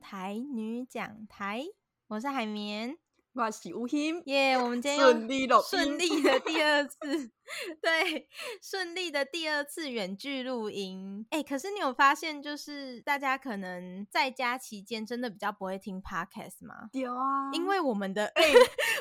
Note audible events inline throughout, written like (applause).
台女讲台，我是海绵。我是吴昕，耶！我们今天顺利顺利的 (laughs) 第二次，对，顺利的第二次远距录音。哎、欸，可是你有发现，就是大家可能在家期间真的比较不会听 podcast 吗？有啊，因为我们的哎，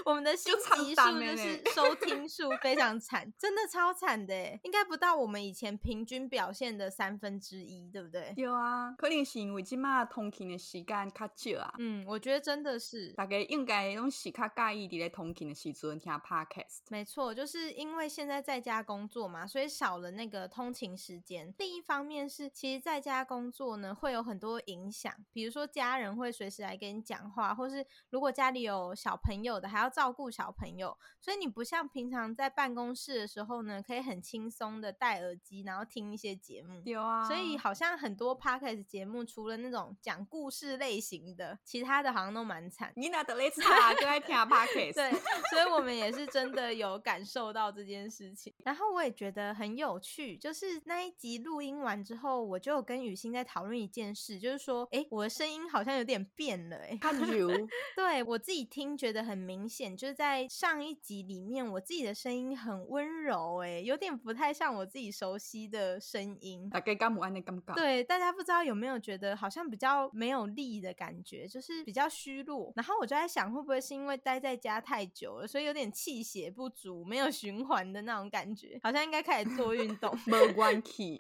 我们的新集数就是收听 (laughs) 数非常惨，真的超惨的，应该不到我们以前平均表现的三分之一，对不对？有啊，可能是因为今嘛通勤的时间较少啊。嗯，我觉得真的是，大概应该用。是较介意伫咧通勤的时阵听 podcast，没错，就是因为现在在家工作嘛，所以少了那个通勤时间。另一方面是，其实在家工作呢，会有很多影响，比如说家人会随时来跟你讲话，或是如果家里有小朋友的，还要照顾小朋友，所以你不像平常在办公室的时候呢，可以很轻松的戴耳机，然后听一些节目。有啊，所以好像很多 podcast 节目，除了那种讲故事类型的，其他的好像都蛮惨。你哪得来查？在听 (laughs) podcast，对，所以我们也是真的有感受到这件事情。然后我也觉得很有趣，就是那一集录音完之后，我就有跟雨欣在讨论一件事，就是说，哎，我的声音好像有点变了，(laughs) 哎，看如，对我自己听觉得很明显，就是在上一集里面，我自己的声音很温柔，哎，有点不太像我自己熟悉的声音。大概刚安的感觉，对，大家不知道有没有觉得好像比较没有力的感觉，就是比较虚弱。然后我就在想，会不会是因为待在家太久了，所以有点气血不足，没有循环的那种感觉，好像应该开始做运动。没关系，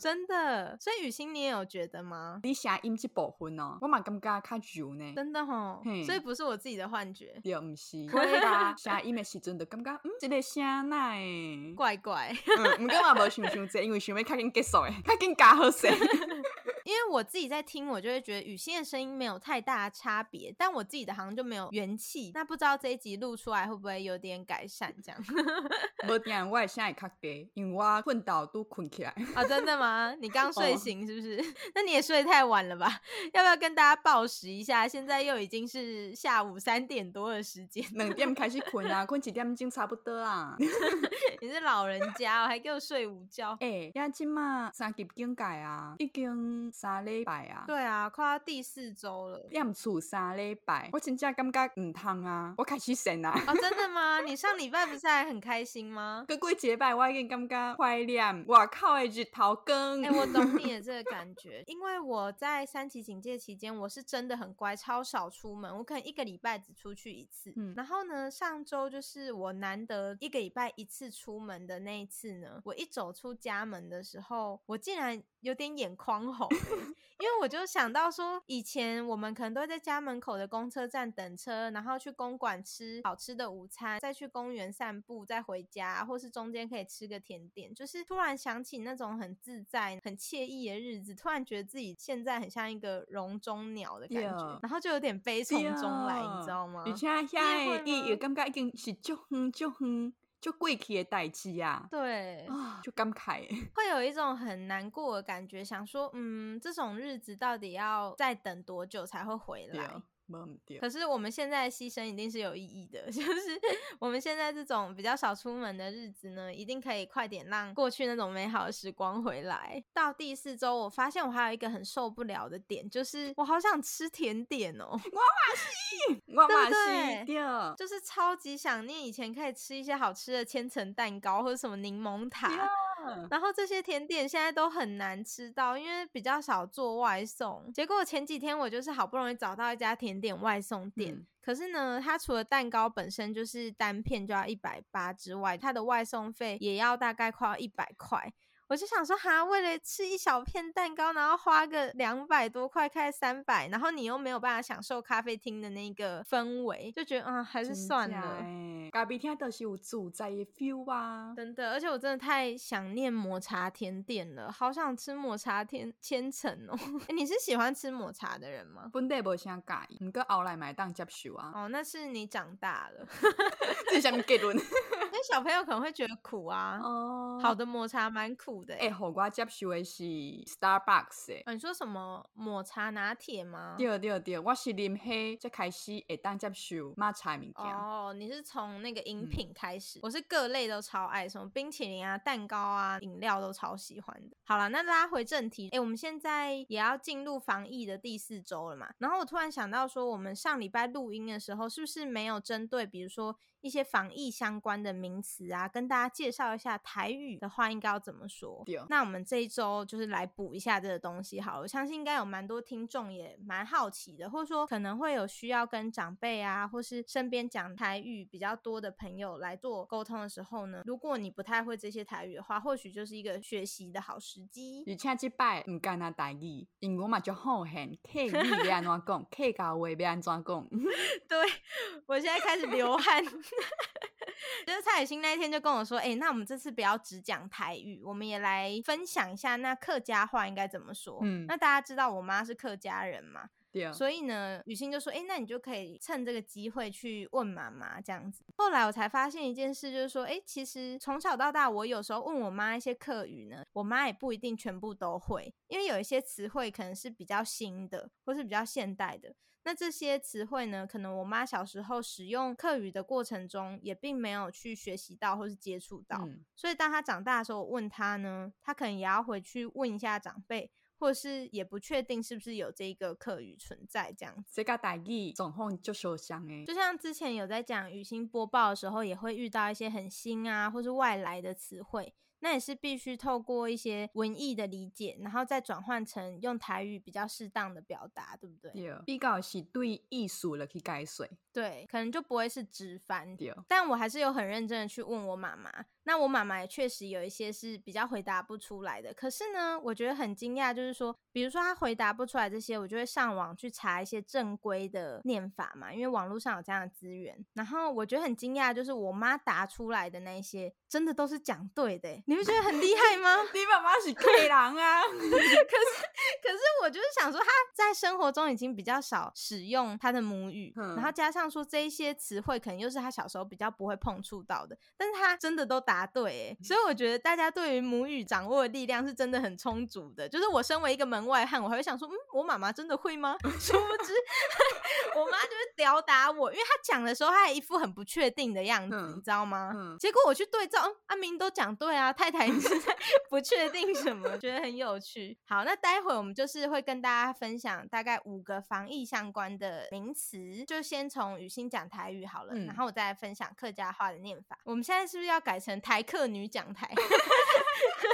真的。所以雨欣，你也有觉得吗？你声音这部分哦，我嘛感觉较久呢。真的吼，所以不是我自己的幻觉，也不是。对啦，声音的时阵就感觉，嗯，这个声奈怪怪。嗯，唔过我无想想这，因为想要较紧结束诶，较紧加好声。(laughs) 因为我自己在听，我就会觉得雨欣的声音没有太大的差别，但我自己的好像就没有元气。那不知道这一集录出来会不会有点改善？这样？我点，我也现在较低，因为我困到都困起来。啊、哦，真的吗？你刚睡醒是不是？哦、(laughs) 那你也睡太晚了吧？要不要跟大家报时一下？现在又已经是下午三点多的时间，两点开始困啊，困几点钟差不多啊。(laughs) 你是老人家、哦，还给我睡午觉？哎、欸，呀，今嘛三级警戒啊，已经。三礼拜啊，对啊，快到第四周了。验出三礼拜，我真正感觉唔通啊，我开始神啊。哦，真的吗？你上礼拜不是还很开心吗？(laughs) 过几礼拜我已经感觉怀念，哇靠的日头光。哎、欸，我懂你的这个感觉，(laughs) 因为我在三级警戒期间，我是真的很乖，超少出门，我可能一个礼拜只出去一次。嗯，然后呢，上周就是我难得一个礼拜一次出门的那一次呢，我一走出家门的时候，我竟然有点眼眶红。(laughs) 因为我就想到说，以前我们可能都会在家门口的公车站等车，然后去公馆吃好吃的午餐，再去公园散步，再回家，或是中间可以吃个甜点。就是突然想起那种很自在、很惬意的日子，突然觉得自己现在很像一个笼中鸟的感觉，yeah. 然后就有点悲从中来，yeah. 你知道吗？而且现在伊也感觉已经是足远足远。就贵气的代志啊，对，就感慨，(laughs) 会有一种很难过的感觉，想说，嗯，这种日子到底要再等多久才会回来？可是我们现在牺牲一定是有意义的，(laughs) 就是我们现在这种比较少出门的日子呢，一定可以快点让过去那种美好的时光回来。到第四周，我发现我还有一个很受不了的点，就是我好想吃甜点哦，我马西，我马西，对，就是超级想念以前可以吃一些好吃的千层蛋糕或者什么柠檬塔。然后这些甜点现在都很难吃到，因为比较少做外送。结果前几天我就是好不容易找到一家甜点外送店，嗯、可是呢，它除了蛋糕本身就是单片就要一百八之外，它的外送费也要大概快要一百块。我就想说，哈，为了吃一小片蛋糕，然后花个两百多块，开三百，然后你又没有办法享受咖啡厅的那个氛围，就觉得啊、嗯，还是算了。咖啡厅都是有自在的 feel 啊，真的，而且我真的太想念抹茶甜点了，好想吃抹茶甜千层哦。(laughs) 你是喜欢吃抹茶的人吗？本地不想介意，不过后来买当接受啊。哦，那是你长大了，这是什么结论？(laughs) 那小朋友可能会觉得苦啊。哦，好的抹茶蛮苦的。哎，好瓜接受的是 Starbucks。你说什么抹茶拿铁吗？对对对，我是啉黑才开始会当接受抹茶物件。哦，你是从那个饮品开始，我是各类都超爱，什么冰淇淋啊、蛋糕啊、饮料都超喜欢的。好了，那拉回正题，哎，我们现在也要进入防疫的第四周了嘛。然后我突然想到说，我们上礼拜录音的时候，是不是没有针对，比如说一些防疫相关的名词啊，跟大家介绍一下台语的话应该要怎么说？那我们这一周就是来补一下这个东西好了。我相信应该有蛮多听众也蛮好奇的，或者说可能会有需要跟长辈啊，或是身边讲台语比较多的朋友来做沟通的时候呢，如果你不太会这些台语的话，或许就是一个学习的好时机。而且这摆唔干那台语，英文嘛就好很客语要安怎讲，客家话要安怎讲。(laughs) 对，我现在开始流汗。(laughs) 就是蔡雨欣那一天就跟我说，哎、欸，那我们这次不要只讲台语，我们也来分享一下那客家话应该怎么说。嗯，那大家知道我妈是客家人嘛？对。所以呢，雨欣就说，哎、欸，那你就可以趁这个机会去问妈妈这样子。后来我才发现一件事，就是说，哎、欸，其实从小到大，我有时候问我妈一些客语呢，我妈也不一定全部都会，因为有一些词汇可能是比较新的，或是比较现代的。那这些词汇呢，可能我妈小时候使用客语的过程中，也并没有去学习到或是接触到，嗯、所以当她长大的时候，我问她呢，她可能也要回去问一下长辈，或者是也不确定是不是有这个客语存在这样子。这个台语总共就受伤诶，就像之前有在讲雨欣播报的时候，也会遇到一些很新啊，或是外来的词汇。那也是必须透过一些文艺的理解，然后再转换成用台语比较适当的表达，对不对？对，比较是对艺术了去解说。对，可能就不会是直翻。对，但我还是有很认真的去问我妈妈。那我妈妈也确实有一些是比较回答不出来的。可是呢，我觉得很惊讶，就是说，比如说她回答不出来这些，我就会上网去查一些正规的念法嘛，因为网络上有这样的资源。然后我觉得很惊讶，就是我妈答出来的那些，真的都是讲对的。你不觉得很厉害吗？(laughs) 你妈妈是 K 狼啊。(laughs) 可是，可是我就是想说，她在生活中已经比较少使用她的母语，嗯、然后加上说这一些词汇，可能又是她小时候比较不会碰触到的，但是她真的都答。答对，所以我觉得大家对于母语掌握的力量是真的很充足的。就是我身为一个门外汉，我还会想说，嗯，我妈妈真的会吗？(laughs) 殊不知，(laughs) 我妈就是吊打我，因为她讲的时候，她还一副很不确定的样子，嗯、你知道吗？嗯、结果我去对照，嗯、阿明都讲对啊，太太你是在不确定什么？觉得很有趣。好，那待会我们就是会跟大家分享大概五个防疫相关的名词，就先从雨欣讲台语好了，嗯、然后我再来分享客家话的念法。我们现在是不是要改成？台客女讲台，(laughs)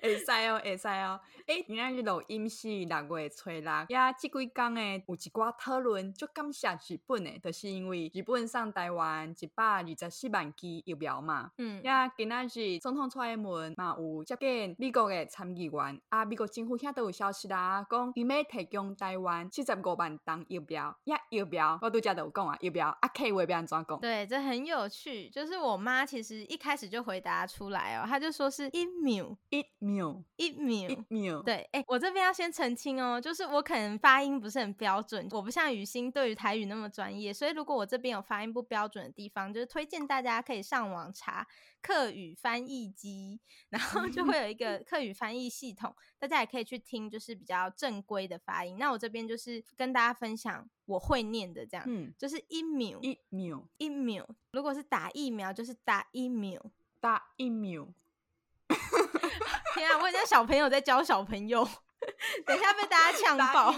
会使哦，会使哦。诶，今仔日录音是六月初六，呀，即几工诶有一寡讨论，就感谢日本诶，就是因为日本送台湾一百二十四万支疫苗嘛。嗯，呀，今仔日总统出来问嘛，有接见美国诶参议员，啊，美国政府遐都有消息啦，讲伊要提供台湾七十五万档疫苗，呀，疫苗我拄则都有讲啊，疫苗啊，客话要安怎讲？对，这很有趣，就是我妈其实一开始就。回答出来哦，她就说是一秒，一秒，一秒，一秒。对，哎、欸，我这边要先澄清哦，就是我可能发音不是很标准，我不像雨欣对于台语那么专业，所以如果我这边有发音不标准的地方，就是推荐大家可以上网查客语翻译机，然后就会有一个 (laughs) 客语翻译系统，大家也可以去听，就是比较正规的发音。那我这边就是跟大家分享我会念的这样，嗯，就是一秒，一秒，一秒。如果是打疫苗，就是打一秒。打疫苗，天啊！我很像小朋友在教小朋友，等一下被大家呛爆。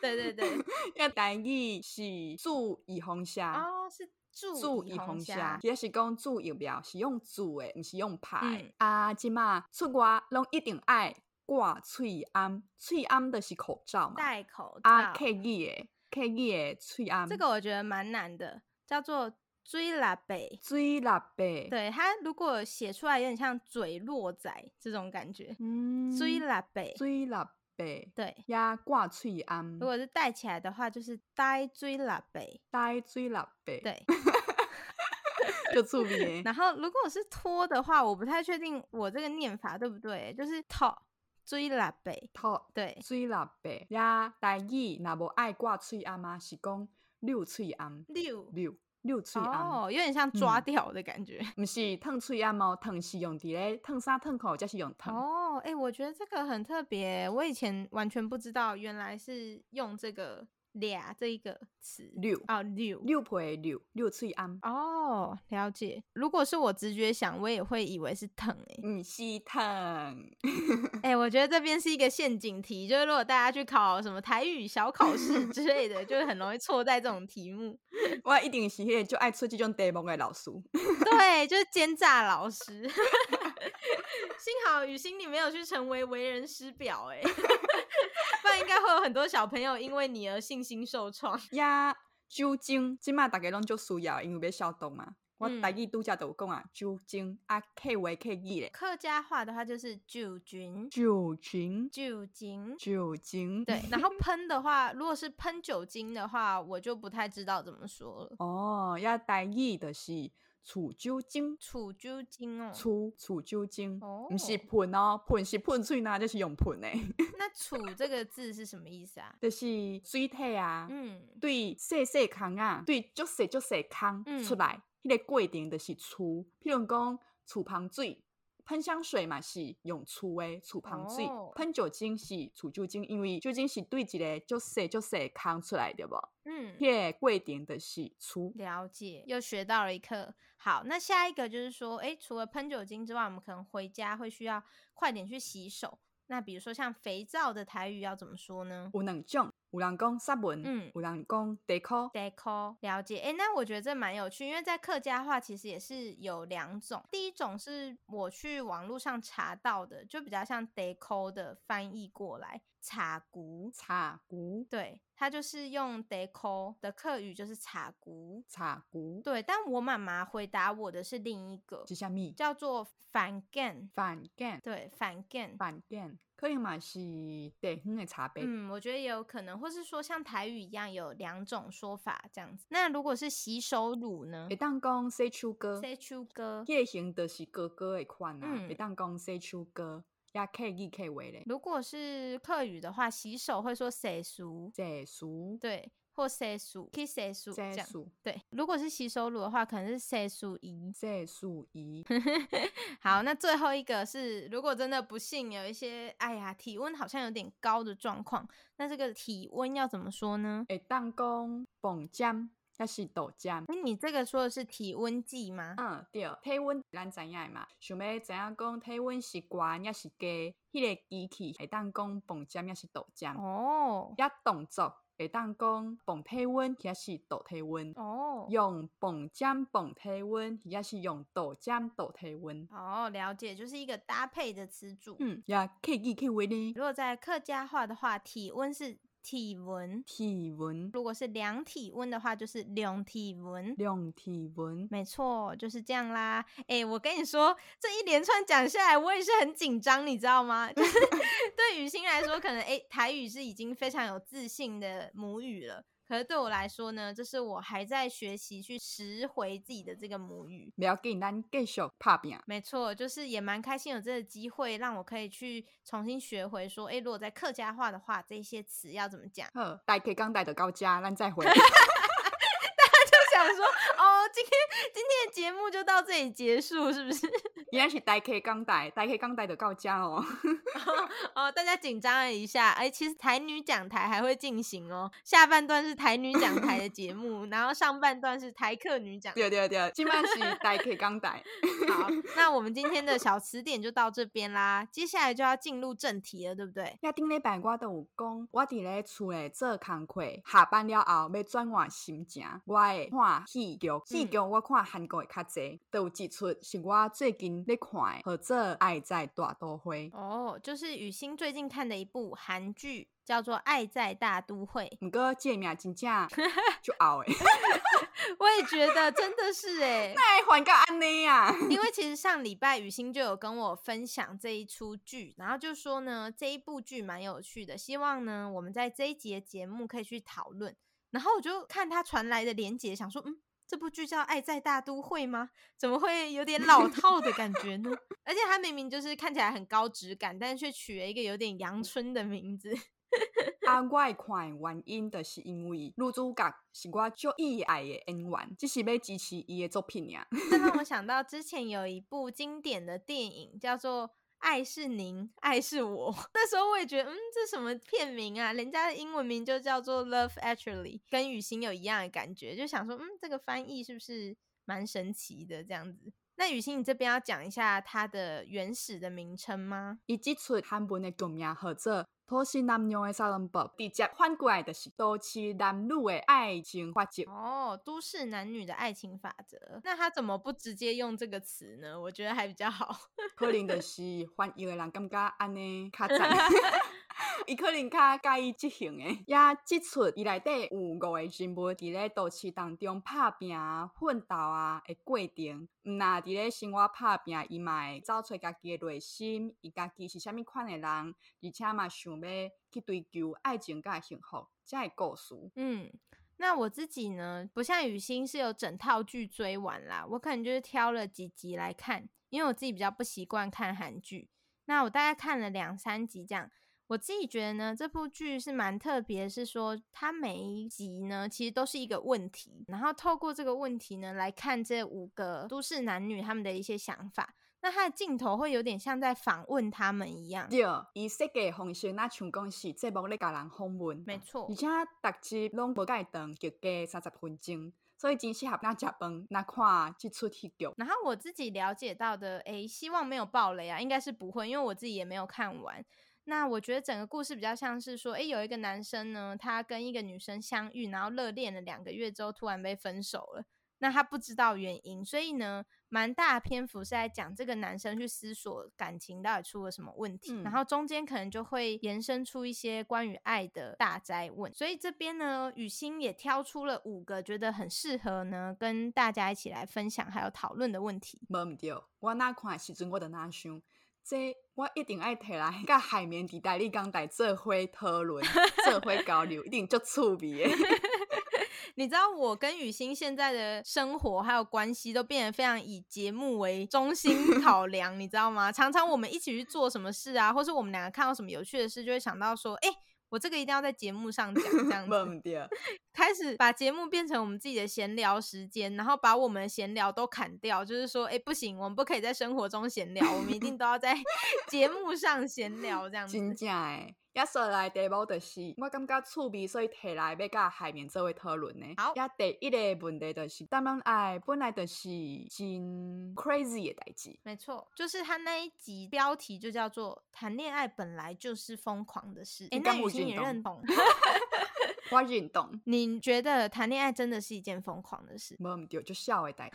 对对对，(laughs) 要台语是注意红虾哦，是注意红虾，其实是讲注疫苗是用注的，不是用拍。嗯、啊，即嘛出外拢一定爱挂喙安，喙罨的是口罩嘛？戴口罩。啊，客语的客语的喙安，这个我觉得蛮难的，叫做。水拉白，水拉白，对，他如果写出来有点像嘴落仔这种感觉，嗯，水拉白，水拉白，对，呀挂喙罨，如果是戴起来的话，就是戴水拉白，戴水拉白，对，(laughs) 就出名。然后如果是拖的话，我不太确定我这个念法对不对，就是拖水拉白，拖，对，水拉白，呀，台语那无爱挂喙罨吗？是讲溜喙罨，溜溜。溜喙暗哦，有点像抓掉的感觉。不、嗯、是烫喙暗哦，烫是用伫咧烫衫烫口，才是用烫。哦，哎、欸，我觉得这个很特别，我以前完全不知道，原来是用这个。俩这一个词，六啊溜溜皮溜溜喙暗哦，了解。如果是我直觉想，我也会以为是疼诶、欸，嗯，是疼。哎、欸，我觉得这边是一个陷阱题，就是如果大家去考什么台语小考试之类的，就会很容易错在这种题目。(laughs) 我一定是迄就爱出这种题目的老师，(laughs) 对，就是奸诈老师。(laughs) 幸好雨欣你没有去成为为人师表哎、欸。(laughs) 不然应该会有很多小朋友因为你而信心受创 (laughs) 呀。酒精，今嘛大家拢就需要，因为要消毒嘛。我台语拄则都有讲啊，酒精啊，客话客语咧。客家话的话就是酒精，酒精，酒精，酒精。对，然后喷的话，如果是喷酒精的话，我就不太知道怎么说了。哦，要台语的是。除酒精，储酒精哦，储储酒精，哦，不是喷哦，喷是喷水呐，就是用喷诶。(laughs) 那储这个字是什么意思啊？就是水体啊，嗯，对细细空啊，对足细足细空出来，迄、嗯、个过程就是储。譬如讲除芳水，喷香水嘛是用除的除芳水，喷、哦、酒精是除酒精，因为酒精是对一个足细足细空出来的不？嗯，迄个过程就是醋。了解，又学到了一课。好，那下一个就是说，哎，除了喷酒精之外，我们可能回家会需要快点去洗手。那比如说像肥皂的台语要怎么说呢？有两种，有人讲沙文，嗯，有人讲茶箍，茶箍。了解，哎，那我觉得这蛮有趣，因为在客家话其实也是有两种。第一种是我去网络上查到的，就比较像 deco 的翻译过来。茶壶，茶壶，对，它就是用茶壶的客语就是茶壶，茶壶，对。但我妈妈回答我的是另一个，是什么？叫做番梘，番梘，对，番梘，番梘，可能嘛是地方的茶杯。嗯，我觉得也有可能，或是说像台语一样有两种说法这样子。那如果是洗手乳呢？会当讲洗手膏，洗手膏，叶型的是哥哥的款啊，会当讲洗手膏。也可以可以为嘞。如果是客语的话，洗手会说洗漱，洗漱，对，或洗漱，可以洗漱，这样，对。如果是洗手乳的话，可能是洗漱仪，洗漱仪。(laughs) 好，那最后一个是，如果真的不幸有一些，哎呀，体温好像有点高的状况，那这个体温要怎么说呢？诶当讲膨胀。也是豆浆。那你这个说的是体温计吗？嗯，对，体温咱知影嘛。想要知影讲体温是高也是低，迄、那个机器会当讲膨胀也是豆浆。哦。也动作会当讲泵体温也是倒体温。哦。用泵针泵体温也是用豆浆倒体温。哦，了解，就是一个搭配的词组。嗯，也可以可以为呢。如果在客家话的话，体温是。体温，体温。如果是量体温的话，就是量体温，量体温。没错，就是这样啦。哎、欸，我跟你说，这一连串讲下来，我也是很紧张，你知道吗？(laughs) 就是对雨欣来说，可能哎、欸，台语是已经非常有自信的母语了。可是对我来说呢，这是我还在学习去拾回自己的这个母语。不要给，咱继续拍拼。没错，就是也蛮开心有这个机会，让我可以去重新学回说，哎，如果在客家话的话，这些词要怎么讲？好，大家刚带的高家，咱再回。(laughs) 今天今天的节目就到这里结束，是不是？(laughs) 应该是台客刚带，台客刚带的告家 (laughs) 哦。哦，大家紧张了一下，哎，其实台女讲台还会进行哦。下半段是台女讲台的节目，然后上半段是台客女讲。对对对，今晚是 (laughs) 台客刚带。好，那我们今天的小词典就到这边啦，接下来就要进入正题了，对不对？那顶礼拜我都有讲，我伫咧厝诶做工课，下班了后要转换心情，我会看。戏剧，我看韩国的较侪，都有几出是我最近在看的，或者《爱在大都会》。哦，就是雨欣最近看的一部韩剧，叫做《爱在大都会》。不过这名真正就拗诶，(laughs) 我也觉得真的是诶。(laughs) 那还换个安妮啊？因为其实上礼拜雨欣就有跟我分享这一出剧，然后就说呢，这一部剧蛮有趣的，希望呢我们在这一集的节目可以去讨论。然后我就看他传来的连结，想说，嗯，这部剧叫《爱在大都会》吗？怎么会有点老套的感觉呢？而且它明明就是看起来很高质感，但是却取了一个有点阳春的名字。啊，我会看的原因就是因为女主角是我最意爱的演员，只是要支持伊的作品呀。这让我想到之前有一部经典的电影叫做《爱是您，爱是我》。(laughs) 那时候我也觉得，嗯，这什么片名啊？人家的英文名就叫做《Love Actually》，跟雨欣有一样的感觉，就想说，嗯，这个翻译是不是蛮神奇的？这样子。那雨欣，你这边要讲一下它的原始的名称吗？以及出韩文的剧名叫做。都市男女的杀人 법， 直接翻过来的是都市男女的爱情法则。哦，都市男女的爱情法则。那他怎么不直接用这个词呢？我觉得还比较好。可能就是换一个人感觉安尼卡赞。(laughs) 伊可能较介意即型诶。也即出伊内底有五个人物伫咧都市当中拍拼啊、奋斗啊诶过程。毋那伫咧生活拍拼，伊嘛会找出家己诶内心，伊家己是虾米款诶人，而且嘛想要去追求爱情甲幸福，这样的故事。嗯，那我自己呢，不像雨欣是有整套剧追完啦，我可能就是挑了几集来看，因为我自己比较不习惯看韩剧。那我大概看了两三集这样。我自己觉得呢，这部剧是蛮特别，是说它每一集呢，其实都是一个问题，然后透过这个问题呢，来看这五个都市男女他们的一些想法。那它的镜头会有点像在访问他们一样。对，以设计方式，那像讲是节目咧，甲人访问。没错。而且逐集拢无介长，就加三十分钟，所以真适合那食饭，那看这出戏剧。然后我自己了解到的，诶，希望没有爆雷啊，应该是不会，因为我自己也没有看完。那我觉得整个故事比较像是说，诶，有一个男生呢，他跟一个女生相遇，然后热恋了两个月之后，突然被分手了。那他不知道原因，所以呢，蛮大篇幅是在讲这个男生去思索感情到底出了什么问题，嗯、然后中间可能就会延伸出一些关于爱的大哉问。所以这边呢，雨欣也挑出了五个觉得很适合呢跟大家一起来分享还有讨论的问题。没唔对，我那看时阵我的那想。这我一定爱提来，甲海绵地带你刚带做伙讨论，(laughs) 做伙交流，一定足趣味的。(laughs) 你知道我跟雨欣现在的生活还有关系都变得非常以节目为中心考量，你知道吗？常常我们一起去做什么事啊，或是我们两个看到什么有趣的事，就会想到说，哎、欸。我这个一定要在节目上讲，这样 (laughs) 子，开始把节目变成我们自己的闲聊时间，然后把我们的闲聊都砍掉，就是说，哎，不行，我们不可以在生活中闲聊，我们一定都要在 (laughs) 节目上闲聊，这样子。真正诶。也说来题目就是，我感觉趣味，所以提来要甲海绵做位讨论呢。好，也第一个问题就是，谈恋爱本来就是真 crazy 的代志。没错，就是他那一集标题就叫做“谈恋爱本来就是疯狂的事”。哎，那雨欣也认同。(laughs) 我运动，你觉得谈恋爱真的是一件疯狂的事？没丢，就笑会带。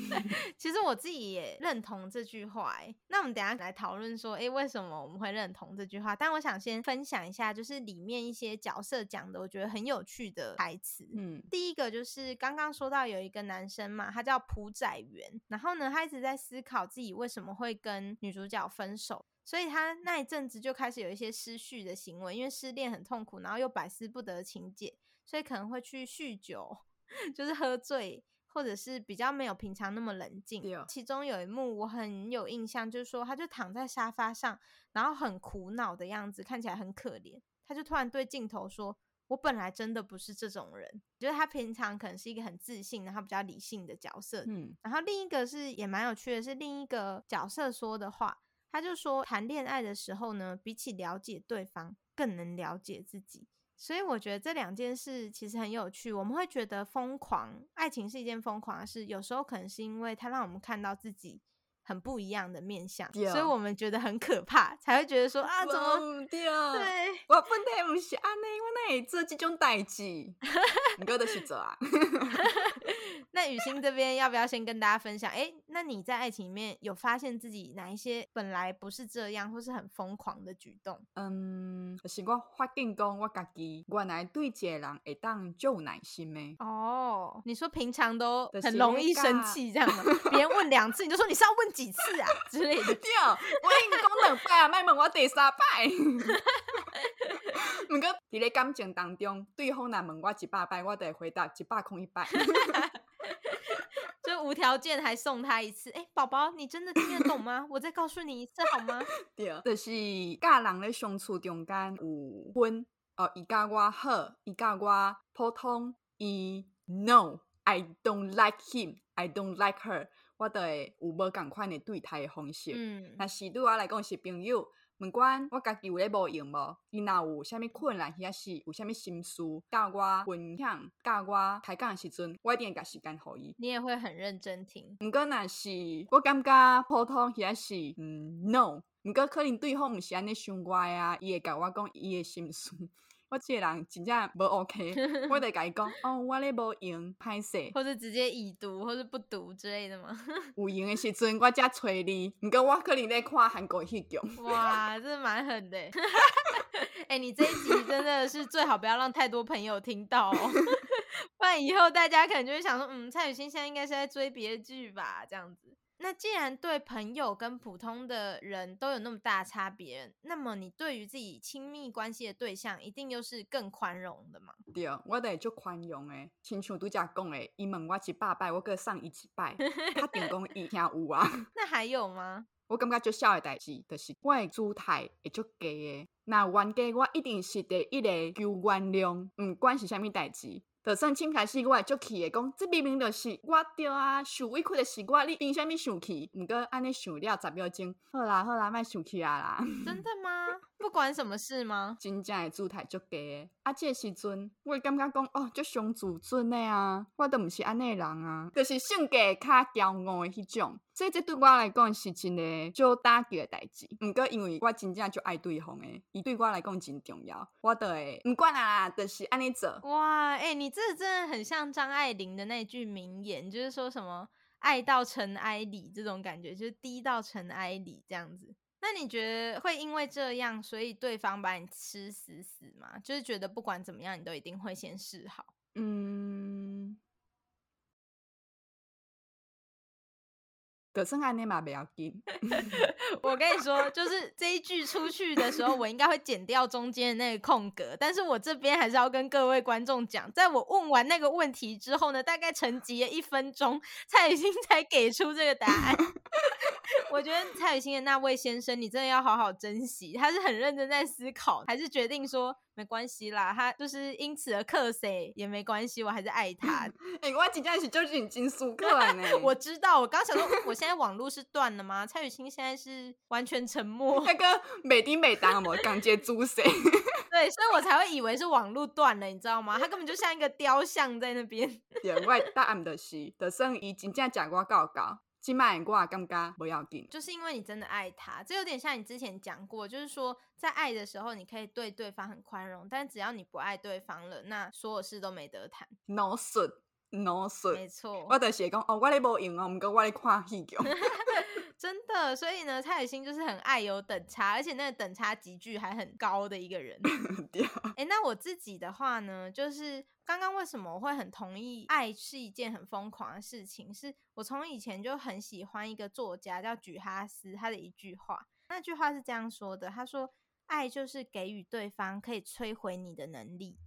(laughs) 其实我自己也认同这句话。哎，那我们等一下来讨论说，哎，为什么我们会认同这句话？但我想先分享一下，就是里面一些角色讲的，我觉得很有趣的台词。嗯，第一个就是刚刚说到有一个男生嘛，他叫朴载元，然后呢，他一直在思考自己为什么会跟女主角分手。所以他那一阵子就开始有一些失序的行为，因为失恋很痛苦，然后又百思不得其解，所以可能会去酗酒，(laughs) 就是喝醉，或者是比较没有平常那么冷静。其中有一幕我很有印象，就是说他就躺在沙发上，然后很苦恼的样子，看起来很可怜。他就突然对镜头说：“我本来真的不是这种人。”觉得他平常可能是一个很自信，然后比较理性的角色。嗯，然后另一个是也蛮有趣的，是另一个角色说的话。他就说，谈恋爱的时候呢，比起了解对方，更能了解自己。所以我觉得这两件事其实很有趣。我们会觉得疯狂，爱情是一件疯狂的事，有时候可能是因为它让我们看到自己很不一样的面相，所以我们觉得很可怕，才会觉得说啊，怎么对？我本来不是安内，我哪会做这种代志？你哥的是做啊。(laughs) 那雨欣这边要不要先跟大家分享？哎、欸，那你在爱情里面有发现自己哪一些本来不是这样，或是很疯狂的举动？嗯，就是我发现讲我自己原来对一个人会当就有耐心的。哦，你说平常都很容易生气这样吗？别人问两次你就说你是要问几次啊 (laughs) 之类的。对，我已经讲两摆啊，卖问我第三摆。(laughs) 不过伫咧感情当中，对方若问我一百摆，我就会回答一百空一百。(laughs) 就无条件还送他一次，哎、欸，宝宝，你真的听得懂吗？我再告诉你一次好吗？对，就是甲人咧相处中间有分，哦，伊甲我好，伊甲我普通，伊 no，I don't like him，I don't like her，我就会有无共款的对待的方式。嗯，若是对我来讲是朋友。不管我家己有咧无用无，伊若有啥物困难，或者是有啥物心事，教我分享，教我开讲的时阵，我一定会甲时间互伊。你也会很认真听。毋过若是我感觉普通，或者是嗯 no，毋过可能对方毋是安尼想我啊，伊会甲我讲伊的心事。我这个人真正无 OK，(laughs) 我得甲伊讲哦，我咧无用，歹势，或者直接已读，或者不读之类的吗？(laughs) 有用的时阵我才催你，毋过我可能在看韩国戏剧。(laughs) 哇，真的蛮狠的。哎、欸，你这一集真的是最好不要让太多朋友听到哦，不然以后大家可能就会想说，嗯，蔡雨欣现在应该是在追别的剧吧，这样子。那既然对朋友跟普通的人都有那么大差别，那么你对于自己亲密关系的对象，一定又是更宽容的吗？对，我得就宽容诶，亲像拄则讲诶，伊问我一百摆，我阁送伊一摆，(laughs) 他顶讲伊听有啊。(laughs) 那还有吗？我感觉最小的代志，就是我的姿态会足低诶。那冤家，我一定是第一个求原谅，毋管是啥物代志。就算亲开始，我会足气的讲，这明明就是我对啊，受委屈的是我，你凭啥物生气？毋过安尼想了十秒钟，好啦好啦，莫生气啊啦！真的吗？不管什么事吗？真正的姿态足低的，啊，这时阵我会感觉讲，哦，足伤自尊的啊，我都毋是安尼人啊，就是性格较骄傲的迄种。所以这对我来讲是真的就打击的代志，毋过因为我真正就爱对方诶，伊对我来讲真重要，我都会毋管啊，就是安尼做。哇，哎、欸，你这真的很像张爱玲的那句名言，就是说什么“爱到尘埃里”这种感觉，就是滴到尘埃里这样子。那你觉得会因为这样，所以对方把你吃死死吗？就是觉得不管怎么样，你都一定会先示好？嗯。可是安尼嘛不要紧。(laughs) 我跟你说，就是这一句出去的时候，我应该会剪掉中间的那个空格。但是我这边还是要跟各位观众讲，在我问完那个问题之后呢，大概沉寂了一分钟，蔡宇星才给出这个答案。我觉得蔡雨欣的那位先生，你真的要好好珍惜。他是很认真在思考，还是决定说没关系啦？他就是因此而克谁也没关系，我还是爱 (laughs) 他。哎、欸，我真的是就是你金属客呢。我知道，我刚想说，我现在网络是断了吗？蔡雨欣现在是完全沉默。那个美丁美当我刚接猪谁？对，所以我才会以为是网络断了，你知道吗？他根本就像一个雕像在那边。(laughs) 对，我答案就是，就算伊真正讲我告告。起码我也感觉不要紧，就是因为你真的爱他，这有点像你之前讲过，就是说在爱的时候你可以对对方很宽容，但只要你不爱对方了，那所有事都没得谈。No shit，no shit，没错。我就写讲哦，我咧无用哦，毋过我咧看戏剧。(laughs) 真的，所以呢，蔡宇星就是很爱有等差，而且那个等差集距还很高的一个人。(laughs) 哎、欸，那我自己的话呢，就是刚刚为什么我会很同意爱是一件很疯狂的事情？是我从以前就很喜欢一个作家叫举哈斯，他的一句话，那句话是这样说的：他说，爱就是给予对方可以摧毁你的能力，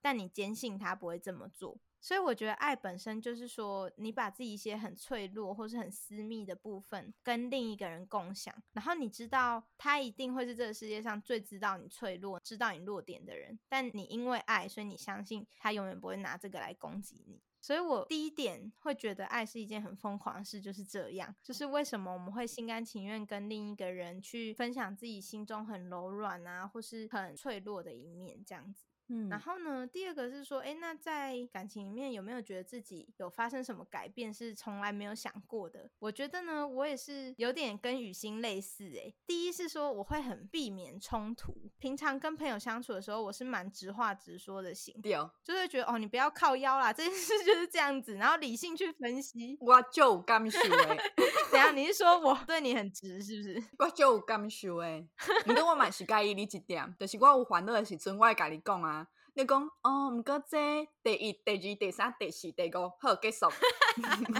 但你坚信他不会这么做。所以我觉得爱本身就是说，你把自己一些很脆弱或是很私密的部分跟另一个人共享，然后你知道他一定会是这个世界上最知道你脆弱、知道你弱点的人，但你因为爱，所以你相信他永远不会拿这个来攻击你。所以我第一点会觉得爱是一件很疯狂的事，就是这样，就是为什么我们会心甘情愿跟另一个人去分享自己心中很柔软啊，或是很脆弱的一面，这样子。嗯，然后呢，第二个是说，哎，那在感情里面有没有觉得自己有发生什么改变是从来没有想过的？我觉得呢，我也是有点跟雨欣类似，哎，第一是说我会很避免冲突，平常跟朋友相处的时候，我是蛮直话直说的型，对，就会觉得哦，你不要靠腰啦，这件事就是这样子，然后理性去分析。我就甘受哎，(laughs) 怎样？你是说我对你很直是不是？我就甘受哎，你跟我蛮是介意你一点，就是我有烦恼的时阵，我会跟你讲啊。你讲哦，毋过这第一、第二、第三、第四、第五，好结束。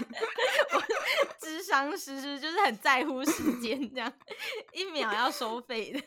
(laughs) 智商师是就是很在乎时间，这样 (laughs) 一秒要收费的。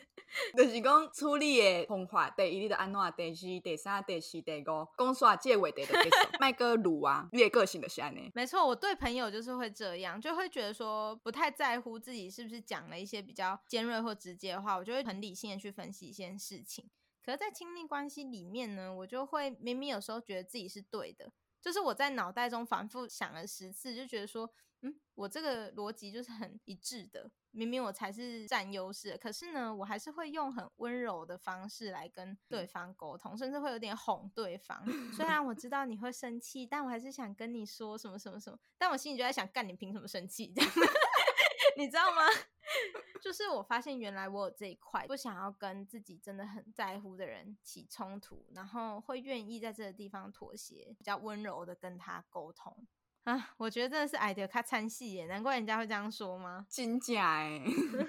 就是讲处理的方法，第一你就安怎，第二、第三、第四、第五，讲煞这话题就结束，卖个鲁啊，你的个性就是安尼。没错，我对朋友就是会这样，就会觉得说不太在乎自己是不是讲了一些比较尖锐或直接的话，我就会很理性的去分析一些事情。可是，在亲密关系里面呢，我就会明明有时候觉得自己是对的，就是我在脑袋中反复想了十次，就觉得说，嗯，我这个逻辑就是很一致的，明明我才是占优势，可是呢，我还是会用很温柔的方式来跟对方沟通，甚至会有点哄对方。(laughs) 虽然我知道你会生气，但我还是想跟你说什么什么什么，但我心里就在想，干你凭什么生气？这 (laughs) 样你知道吗？(laughs) 就是我发现原来我有这一块，不想要跟自己真的很在乎的人起冲突，然后会愿意在这个地方妥协，比较温柔的跟他沟通啊。我觉得真的是矮的他参戏耶，难怪人家会这样说吗？真假哎，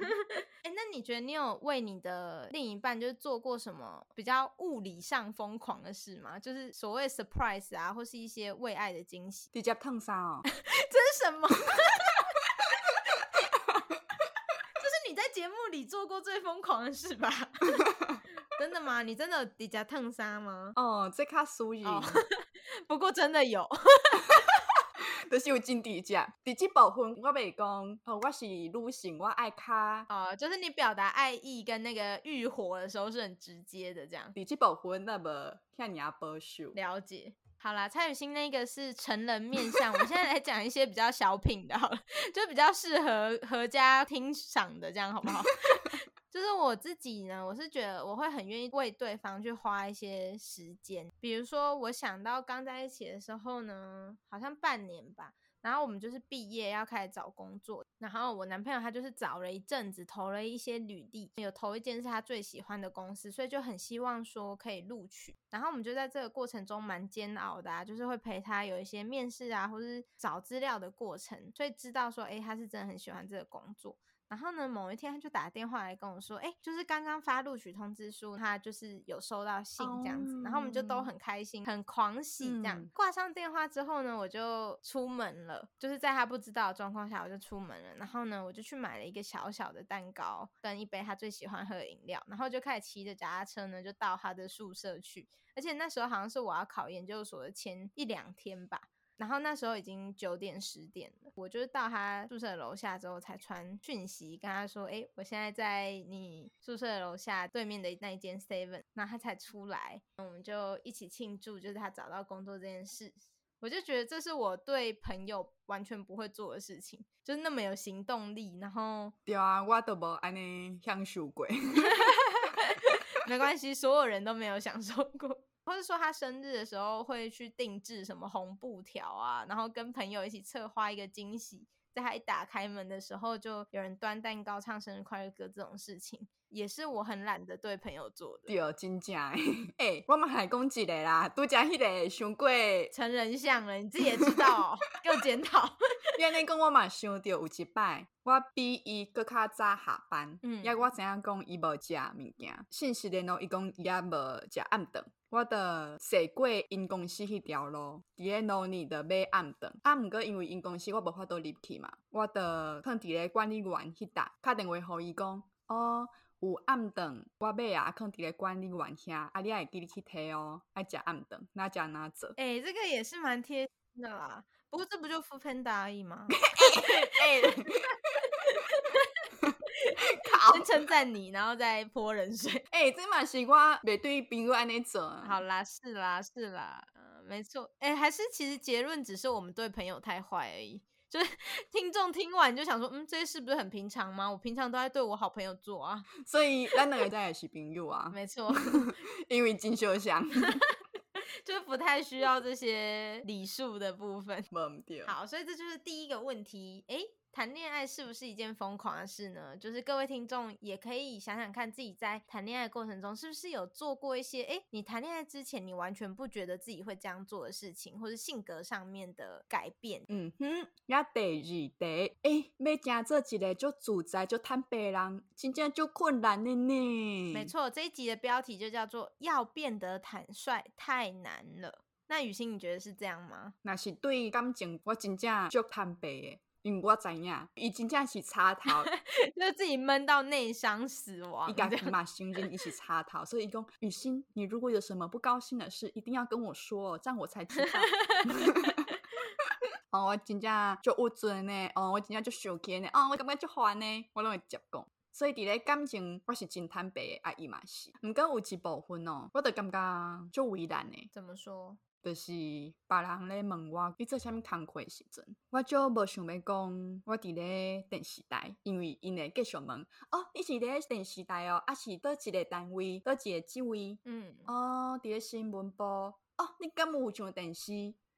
(laughs) 哎，那你觉得你有为你的另一半就是做过什么比较物理上疯狂的事吗？就是所谓 surprise 啊，或是一些为爱的惊喜？直接烫伤哦，(laughs) 这是什么？节目里做过最疯狂的事吧？(laughs) 真的吗？你真的有底下烫纱吗？哦，这卡输赢。(laughs) 不过真的有，(laughs) 就是有进底价。第几部分我未讲，哦，我是女性，我爱卡。哦，就是你表达爱意跟那个欲火的时候是很直接的，这样。第几部分那么看你要保守。了解。好啦，蔡雨欣那个是成人面向，我现在来讲一些比较小品的，好了，就比较适合合家听赏的，这样好不好？(laughs) 就是我自己呢，我是觉得我会很愿意为对方去花一些时间，比如说我想到刚在一起的时候呢，好像半年吧。然后我们就是毕业要开始找工作，然后我男朋友他就是找了一阵子，投了一些履历，有投一间是他最喜欢的公司，所以就很希望说可以录取。然后我们就在这个过程中蛮煎熬的啊，就是会陪他有一些面试啊，或是找资料的过程，所以知道说，诶，他是真的很喜欢这个工作。然后呢，某一天他就打电话来跟我说：“哎，就是刚刚发录取通知书，他就是有收到信这样子。”然后我们就都很开心，很狂喜这样。挂上电话之后呢，我就出门了，就是在他不知道的状况下，我就出门了。然后呢，我就去买了一个小小的蛋糕跟一杯他最喜欢喝的饮料，然后就开始骑着脚踏车呢，就到他的宿舍去。而且那时候好像是我要考研究所的前一两天吧。然后那时候已经九点十点了，我就是到他宿舍楼下之后才传讯息跟他说：“哎，我现在在你宿舍楼下对面的那一间 Seven。”然后他才出来，我们就一起庆祝，就是他找到工作这件事。我就觉得这是我对朋友完全不会做的事情，就是那么有行动力。然后对啊，我都没安尼享受过，(laughs) 没关系，所有人都没有享受过。或者说他生日的时候会去定制什么红布条啊，然后跟朋友一起策划一个惊喜，在他一打开门的时候就有人端蛋糕唱生日快乐歌，这种事情也是我很懒得对朋友做的。对，真正哎、(laughs) 欸，我嘛还讲一个啦，都讲迄个伤过成人相了，你自己也知道、哦，(laughs) 给我检讨。因为你讲我嘛想到有一摆，我比伊搁较早下班，嗯，也我知影讲伊无食物件，信息联络伊讲伊也无食暗顿。我的坐过因公司迄条路，伫咧努力的买暗顿，啊，毋过因为因公司我无法度入去嘛，我的放伫咧管理员迄搭，敲电话互伊讲，哦，有暗顿，我买啊，放伫咧管理员遐，啊，你会记得去摕哦，爱食暗顿，哪食哪做。诶、欸，这个也是蛮贴心的啦，不过这不就 foodpanda 而已吗？(laughs) (laughs) 先称赞你，然后再泼冷水。哎、欸，这嘛是我未对朋友安尼做。好啦，是啦，是啦，嗯、呃，没错。哎、欸，还是其实结论只是我们对朋友太坏而已。就是 (laughs) 听众听完就想说，嗯，这些事不是很平常吗？我平常都在对我好朋友做啊。所以咱两个在一起朋友啊。没错，(laughs) 因为金秀香，(laughs) 就不太需要这些礼数的部分。好，所以这就是第一个问题。哎、欸。谈恋爱是不是一件疯狂的事呢？就是各位听众也可以想想看自己在谈恋爱过程中是不是有做过一些，诶，你谈恋爱之前你完全不觉得自己会这样做的事情，或是性格上面的改变。嗯哼，那第二题，诶，要讲这几个就主宰就坦白人，真正就困难的呢。没错，这一集的标题就叫做要变得坦率太难了。那雨欣，你觉得是这样吗？那是对感情，我真正就坦白的。因为我知影，伊真正是插头，(laughs) 就自己闷到内伤死亡。伊家己嘛心经一起插头，所以伊讲雨欣，你如果有什么不高兴的事，一定要跟我说，这样我才知道。(laughs) 哦，我真正就有准呢，哦，我真正就受气呢，哦，我感觉就烦呢，我拢会直接讲。所以伫咧感情我是真坦白的，啊伊嘛是。毋过有一部分哦，我就感觉就为难诶。怎么说？就是别人咧问我你做啥物工课诶时阵，我就无想要讲我伫咧电视台，因为因会继续问哦，你是咧电视台哦，啊是倒一个单位，倒一个职位？嗯，哦，伫咧新闻部，哦，你敢有上电视？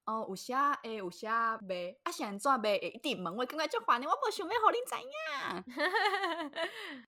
哦，有写 A，有写 B，啊，是安怎？会一直问我，感觉足烦的，我无想要互恁知影。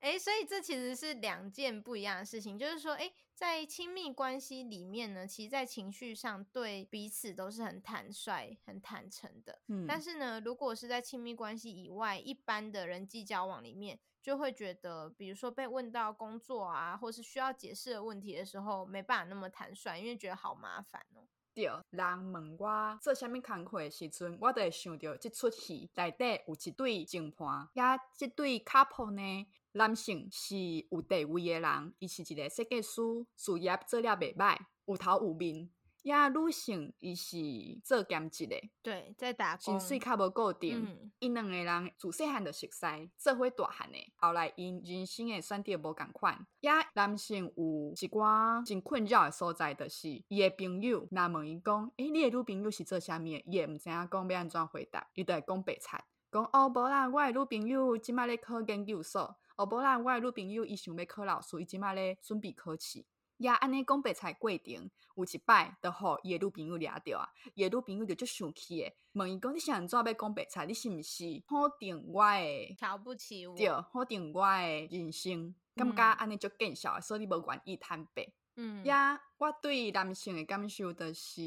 哎、欸，所以这其实是两件不一样的事情，就是说，哎、欸，在亲密关系里面呢，其实，在情绪上对彼此都是很坦率、很坦诚的。嗯，但是呢，如果是在亲密关系以外，一般的人际交往里面，就会觉得，比如说被问到工作啊，或是需要解释的问题的时候，没办法那么坦率，因为觉得好麻烦哦。对，人问我做啥物工课诶时阵，我都会想到即出戏内底有一对情伴，呀，这对 couple 呢，男性是有地位诶人，伊是一个设计师，事业做了袂歹，有头有面。呀，女性伊是做兼职的，对，在打工，薪水较无固定。因两、嗯、个人自细汉就熟悉，做伙大汉的。后来因人生的选择无共款。呀，男性有一寡真困扰的所在，就是伊的朋友，若问伊讲，诶、欸，你的女朋友是做啥物？伊也毋知影讲要安怎回答，伊就会讲白菜，讲哦，无啦，我的女朋友即摆咧考研究所，哦，无啦，我的女朋友伊想要考老师，伊即摆咧准备考试。呀，安尼讲白菜过程，有一摆，就互伊诶女朋友掠着啊，伊诶女朋友就足生气诶，问伊讲，你是安怎要讲白菜？你是毋是否定我诶？瞧不起我？对，否定我诶人生，感觉安尼足见笑，所以你无愿意坦白。嗯，呀，我对男性诶感受就是，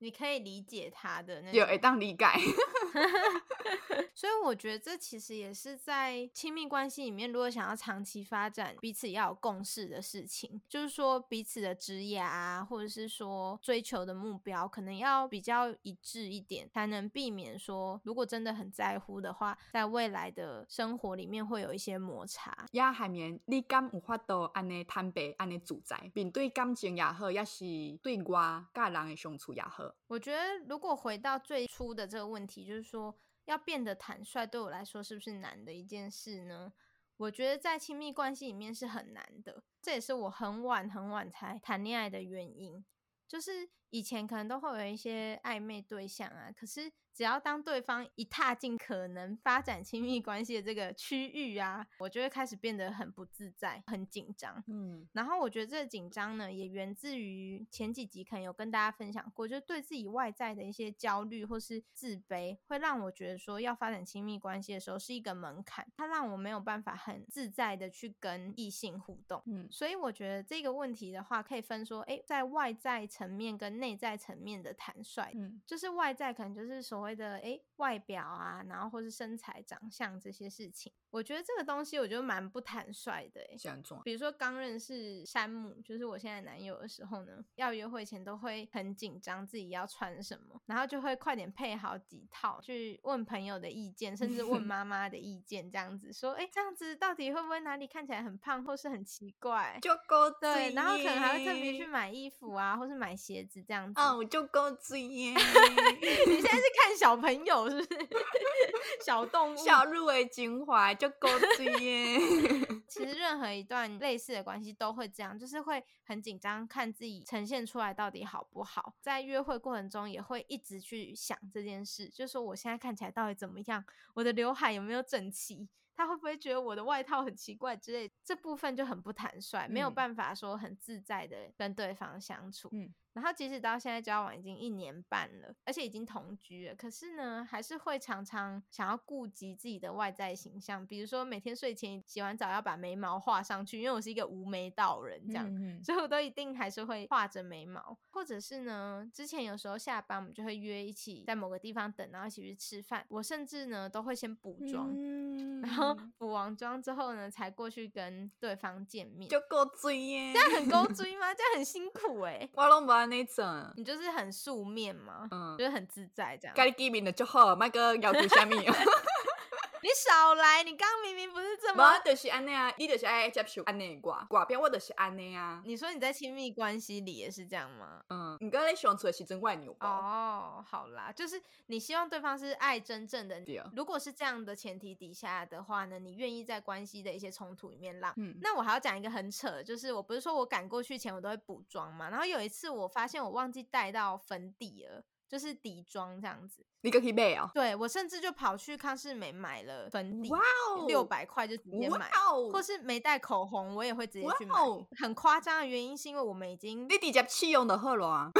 你可以理解他的那，有会当理解。(laughs) 所以我觉得这其实也是在亲密关系里面，如果想要长期发展，彼此要有共识的事情，就是说彼此的职业啊，或者是说追求的目标，可能要比较一致一点，才能避免说，如果真的很在乎的话，在未来的生活里面会有一些摩擦。也海绵，你敢有法度安尼坦白，安尼自在，面对感情也好，也是对我甲人的相处也好。我觉得如果回到最初的这个问题，就是说。要变得坦率，对我来说是不是难的一件事呢？我觉得在亲密关系里面是很难的，这也是我很晚很晚才谈恋爱的原因。就是以前可能都会有一些暧昧对象啊，可是。只要当对方一踏进可能发展亲密关系的这个区域啊，我就会开始变得很不自在、很紧张。嗯，然后我觉得这个紧张呢，也源自于前几集可能有跟大家分享过，就是对自己外在的一些焦虑或是自卑，会让我觉得说要发展亲密关系的时候是一个门槛，它让我没有办法很自在的去跟异性互动。嗯，所以我觉得这个问题的话，可以分说，诶，在外在层面跟内在层面的坦率。嗯，就是外在可能就是所谓。的诶外表啊，然后或是身材、长相这些事情，我觉得这个东西我觉得蛮不坦率的。诶，比如说刚认识山姆，就是我现在男友的时候呢，要约会前都会很紧张，自己要穿什么，然后就会快点配好几套，去问朋友的意见，甚至问妈妈的意见，这样子说，哎，这样子到底会不会哪里看起来很胖，或是很奇怪？就够对，然后可能还会特别去买衣服啊，或是买鞋子这样子。哦，就够追耶！你现在是看。小朋友是不是？(laughs) 小动物，小入围情怀就够追耶。(laughs) 其实任何一段类似的关系都会这样，就是会很紧张，看自己呈现出来到底好不好。在约会过程中也会一直去想这件事，就是说我现在看起来到底怎么样，我的刘海有没有整齐，他会不会觉得我的外套很奇怪之类，这部分就很不坦率，没有办法说很自在的跟对方相处。嗯。然后即使到现在交往已经一年半了，而且已经同居了，可是呢，还是会常常想要顾及自己的外在形象，比如说每天睡前洗完澡要把眉毛画上去，因为我是一个无眉道人，这样，嗯嗯，所以我都一定还是会画着眉毛，或者是呢，之前有时候下班我们就会约一起在某个地方等，然后一起去吃饭，我甚至呢都会先补妆，嗯、然后补完妆之后呢，才过去跟对方见面，就够追耶，这样很够 (laughs) 追吗？这样很辛苦哎，我拢无。那种，你就是很素面嘛，嗯，就是很自在这样。该 giving 的就好，麦个要图虾米。你少来！你刚明明不是这么，我就是安尼啊，你就是爱接受安尼挂挂表，我就是安尼啊。你说你在亲密关系里也是这样吗？嗯，你刚才想出的是真怪牛哦，好啦，就是你希望对方是爱真正的。对如果是这样的前提底下的话呢，你愿意在关系的一些冲突里面浪。嗯，那我还要讲一个很扯，就是我不是说我赶过去前我都会补妆嘛，然后有一次我发现我忘记带到粉底了。就是底妆这样子，你可以买哦。对，我甚至就跑去康士美买了粉底，哇哦，六百块就直接买，或是没带口红，我也会直接去买。很夸张的原因是因为我们已经你直接弃用的赫罗啊。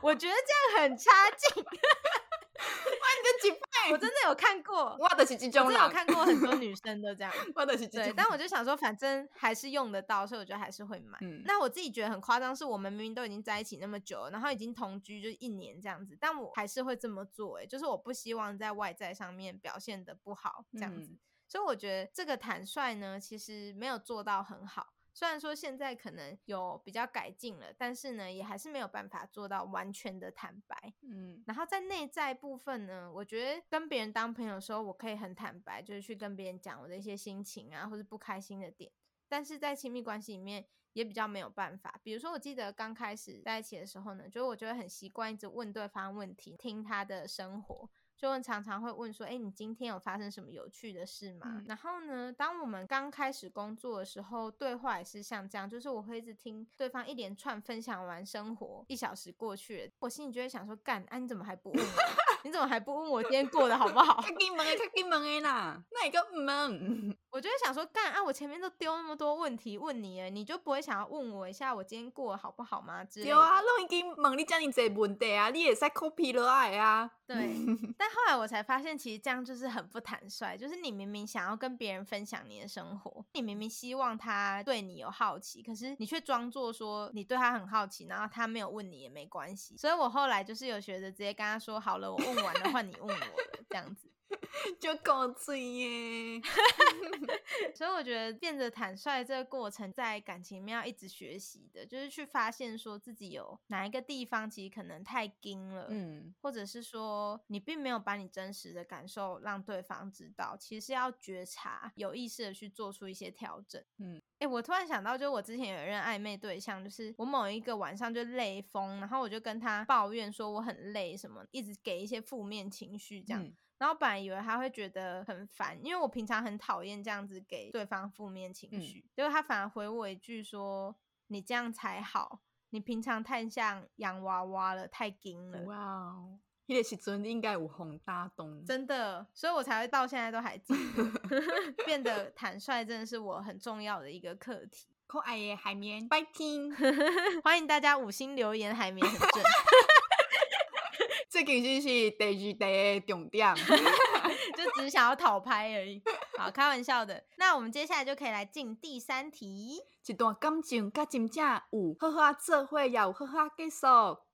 我觉得这样很差劲。(laughs) (laughs) 我真的有看过，我的是集中，我真的有看过很多女生都这样，(laughs) 我的是集中。对，但我就想说，反正还是用得到，所以我觉得还是会买。嗯，那我自己觉得很夸张，是我们明明都已经在一起那么久了，然后已经同居就一年这样子，但我还是会这么做。哎，就是我不希望在外在上面表现的不好这样子，嗯，所以我觉得这个坦率呢，其实没有做到很好。虽然说现在可能有比较改进了，但是呢，也还是没有办法做到完全的坦白。嗯，然后在内在部分呢，我觉得跟别人当朋友的时候，我可以很坦白，就是去跟别人讲我的一些心情啊，或是不开心的点。但是在亲密关系里面，也比较没有办法。比如说，我记得刚开始在一起的时候呢，就我觉得很习惯一直问对方问题，听他的生活。就会常常会问说，哎、欸，你今天有发生什么有趣的事吗？嗯、然后呢，当我们刚开始工作的时候，对话也是像这样，就是我会一直听对方一连串分享完生活，一小时过去了，我心里就会想说，干，啊，你怎么还不问我？你怎么还不问我今天过得好不好？太紧问的，太紧问的啦，那一个唔问。我就会想说，干啊，我前面都丢那么多问题问你了，你就不会想要问我一下我今天过得好不好吗？之类的。有啊，都已经问你这样子问题啊，你也在 copy 了爱啊。对，(laughs) 但后来我才发现，其实这样就是很不坦率。就是你明明想要跟别人分享你的生活，你明明希望他对你有好奇，可是你却装作说你对他很好奇，然后他没有问你也没关系。所以我后来就是有学着直接跟他说：“好了，我问完了，换你问我了。”这样子。就够醉耶，(laughs) 所以我觉得变得坦率这个过程，在感情里面要一直学习的，就是去发现说自己有哪一个地方其实可能太硬了，嗯，或者是说你并没有把你真实的感受让对方知道，其实是要觉察，有意识的去做出一些调整，嗯，哎、欸，我突然想到，就我之前有一任暧昧对象，就是我某一个晚上就累疯，然后我就跟他抱怨说我很累，什么一直给一些负面情绪这样。嗯然后本来以为他会觉得很烦，因为我平常很讨厌这样子给对方负面情绪，嗯、结果他反而回我一句说：“你这样才好，你平常太像洋娃娃了，太硬了。”哇哦，那个时阵应该有红大东，真的，所以我才会到现在都还记得，(laughs) 变得坦率真的是我很重要的一个课题。可爱的海绵，拜听，(laughs) 欢迎大家五星留言，海绵很正。(laughs) 这其实是第二题的重点，(laughs) 就只是想要讨拍而已。好，开玩笑的。那我们接下来就可以来进第三题。一段感情，甲真正有好好做伙，也有好好结束，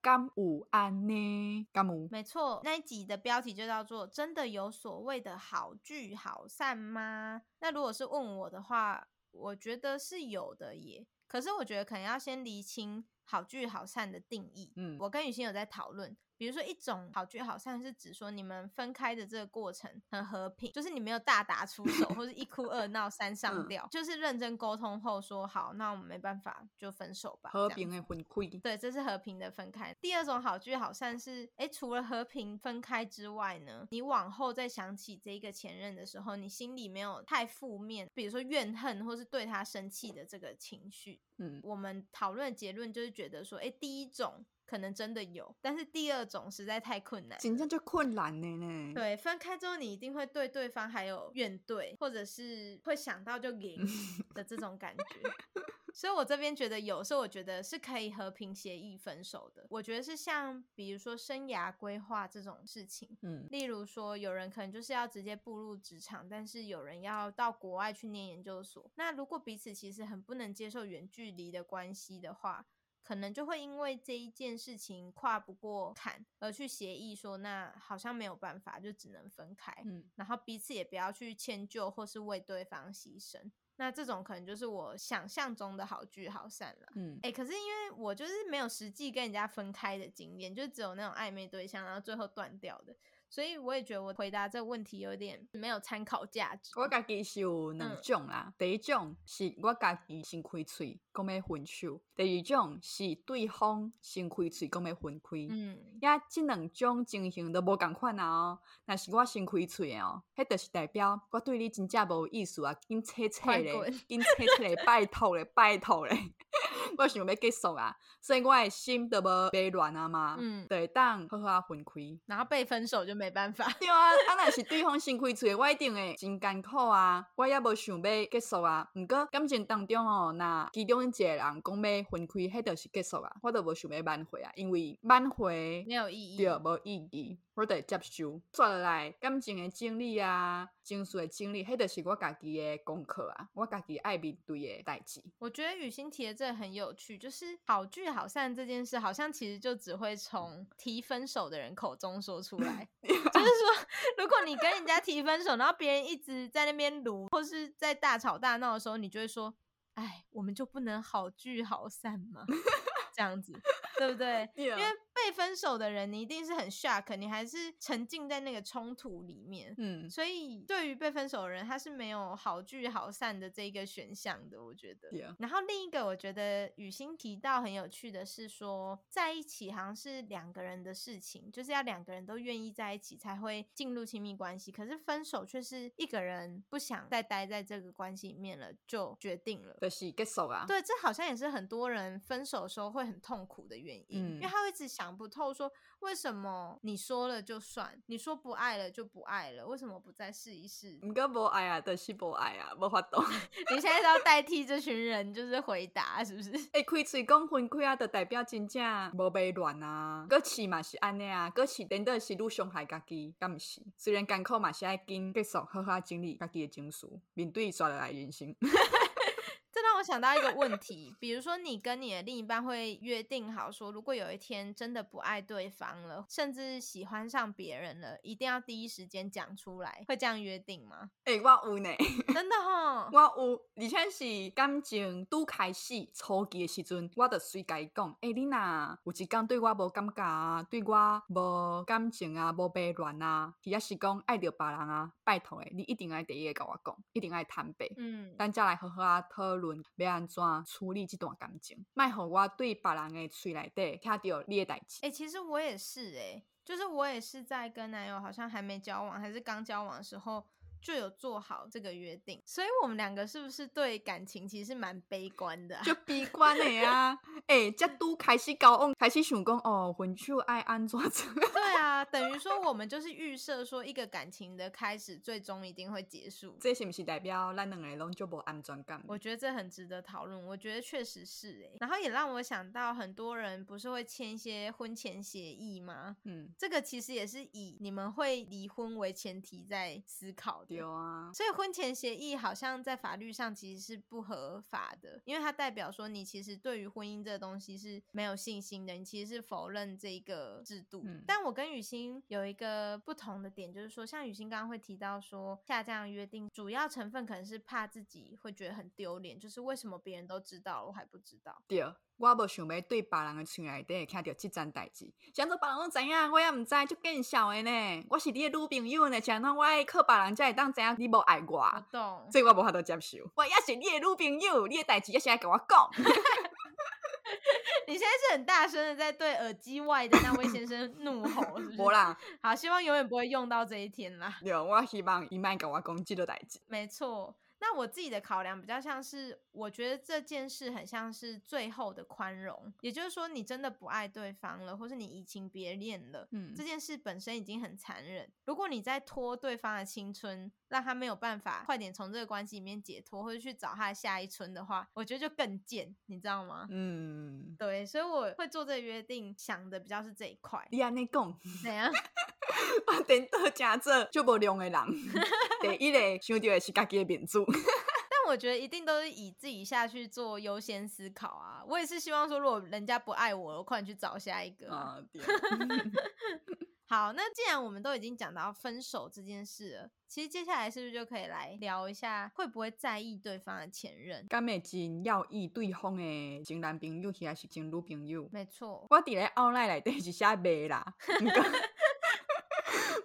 敢有安呢？敢有？没错，那一集的标题就叫做“真的有所谓的好聚好散吗？”那如果是问我的话，我觉得是有的耶。可是我觉得可能要先厘清好聚好散的定义。嗯，我跟雨欣有在讨论。比如说，一种好聚好散是指说你们分开的这个过程很和平，就是你没有大打出手，(laughs) 或是一哭二闹三上吊，嗯、就是认真沟通后说好，那我们没办法就分手吧。和平的分开，对，这是和平的分开。第二种好聚好散是，哎、欸，除了和平分开之外呢，你往后再想起这个前任的时候，你心里没有太负面，比如说怨恨或是对他生气的这个情绪。嗯，我们讨论的结论就是觉得说，哎、欸，第一种。可能真的有，但是第二种实在太困难，真正就困难呢呢。对，分开之后你一定会对对方还有怨怼，或者是会想到就赢 (laughs) 的这种感觉。所以我这边觉得有时候我觉得是可以和平协议分手的。我觉得是像比如说生涯规划这种事情，嗯，例如说有人可能就是要直接步入职场，但是有人要到国外去念研究所。那如果彼此其实很不能接受远距离的关系的话，可能就会因为这一件事情跨不过坎，而去协议说，那好像没有办法，就只能分开。嗯，然后彼此也不要去迁就或是为对方牺牲。那这种可能就是我想象中的好聚好散了。嗯，哎、欸，可是因为我就是没有实际跟人家分开的经验，就只有那种暧昧对象，然后最后断掉的。所以我也觉得我回答这个问题有点没有参考价值。我家己是有两种啦，嗯、第一种是我家己先开嘴讲要分手，第二种是对方先开嘴讲要分开。嗯，呀，这两种情形都无共款啊哦。那是我先开嘴哦，迄就是代表我对你真正无意思啊，紧切切咧，紧切切咧，拜托咧，拜托咧。我想要结束啊，所以我的心都无被乱啊嘛。嗯，对，当好好分开，然后被分手就没办法。对啊，啊那是对方先开嘴，我一定会真艰苦啊。我也无想要结束啊。毋过感情当中哦，那其中一个人讲要分开，迄就是结束啊。我都无想要挽回啊，因为挽回没有意义，对，无意义。我得接受，转来感情的经历啊，情绪的经历，迄就是我家己的功课啊，我家己爱面对的代志。我觉得雨欣提的这个很有趣，就是好聚好散这件事，好像其实就只会从提分手的人口中说出来。(laughs) 就是说，如果你跟人家提分手，然后别人一直在那边撸，或是在大吵大闹的时候，你就会说：“哎，我们就不能好聚好散吗？” (laughs) 这样子，对不对. (laughs) 因为被分手的人，你一定是很 shock，你还是沉浸在那个冲突里面。嗯，所以对于被分手的人，他是没有好聚好散的这个选项的，我觉得。Yeah. 然后另一个，我觉得雨欣提到很有趣的是说，在一起好像是两个人的事情，就是要两个人都愿意在一起才会进入亲密关系。可是分手却是一个人不想再待在这个关系里面了，就决定了，就是结束啊。对，这好像也是很多人分手的时候会很痛苦的原因，嗯、因为他会一直想不透，说为什么你说了就算，你说不爱了就不爱了，为什么不再试一试？你哥不爱啊，但是不爱啊，无法懂。(laughs) 你现在是要代替这群人，就是回答，是不是？哎、欸，开嘴讲分开啊，就代表真正无被乱啊，过去嘛是安尼啊，过去真的是愈伤害家己，敢不是？虽然艰苦嘛是爱紧继续，好好经历家己的情绪，面对刷来人生。(laughs) 我想到一个问题，比如说你跟你的另一半会约定好说，如果有一天真的不爱对方了，甚至喜欢上别人了，一定要第一时间讲出来，会这样约定吗？哎、欸，我有呢，真的哈，我有，而且是感情都开始初期的时阵，我就随该讲，哎、欸，你呐，有一天对我无感觉啊，对我无感情啊，无被乱啊，或者是讲爱着别人啊，拜托诶，你一定要第一个跟我讲，一定要坦白，嗯，咱再来好好啊讨论。要安怎处理这段感情？卖互我对别人的嘴内底听到你的代志。哎、欸，其实我也是哎、欸，就是我也是在跟男友好像还没交往，还是刚交往的时候。就有做好这个约定，所以我们两个是不是对感情其实是蛮悲观的、啊？就悲观的呀！哎，这 (laughs) 都开始高昂，开始想讲哦，分手爱安怎做？对啊，等于说我们就是预设说一个感情的开始，最终一定会结束。这是不是代表咱两个人就无安全感？我觉得这很值得讨论。我觉得确实是哎，然后也让我想到很多人不是会签一些婚前协议吗？嗯，这个其实也是以你们会离婚为前提在思考的。有啊，所以婚前协议好像在法律上其实是不合法的，因为它代表说你其实对于婚姻这个东西是没有信心的，你其实是否认这个制度。嗯、但我跟雨欣有一个不同的点，就是说，像雨欣刚刚会提到说下这样约定，主要成分可能是怕自己会觉得很丢脸，就是为什么别人都知道我还不知道？对。我无想要对别人的厝内底听到这件代志，想做别人拢知影，我也毋知，就更笑的呢。我是你的女朋友呢，像那我爱靠别人才会当知影你无爱我，我懂，所以我无法度接受。我也是你的女朋友，你的代志也是爱跟我讲。(laughs) 你现在是很大声的在对耳机外的那位先生怒吼，是不 (laughs) 啦，好，希望永远不会用到这一天啦。对，我希望伊莫跟我讲这个代志。没错。那我自己的考量比较像是，我觉得这件事很像是最后的宽容，也就是说，你真的不爱对方了，或是你移情别恋了，嗯，这件事本身已经很残忍。如果你在拖对方的青春，让他没有办法快点从这个关系里面解脱，或者去找他的下一春的话，我觉得就更贱，你知道吗？嗯，对，所以我会做这个约定，想的比较是这一块。你安尼讲，(laughs) 怎样？(laughs) 我顶多假做就无良的人，第一个想到的是家己的面子。(laughs) 但我觉得一定都是以自己下去做优先思考啊。我也是希望说，如果人家不爱我，我快点去找下一个。啊、好，那既然我们都已经讲到分手这件事了，其实接下来是不是就可以来聊一下，会不会在意对方的前任？敢会真要意对方的前男朋友还是前女朋友？没错，我伫咧奥赖内底是写未啦。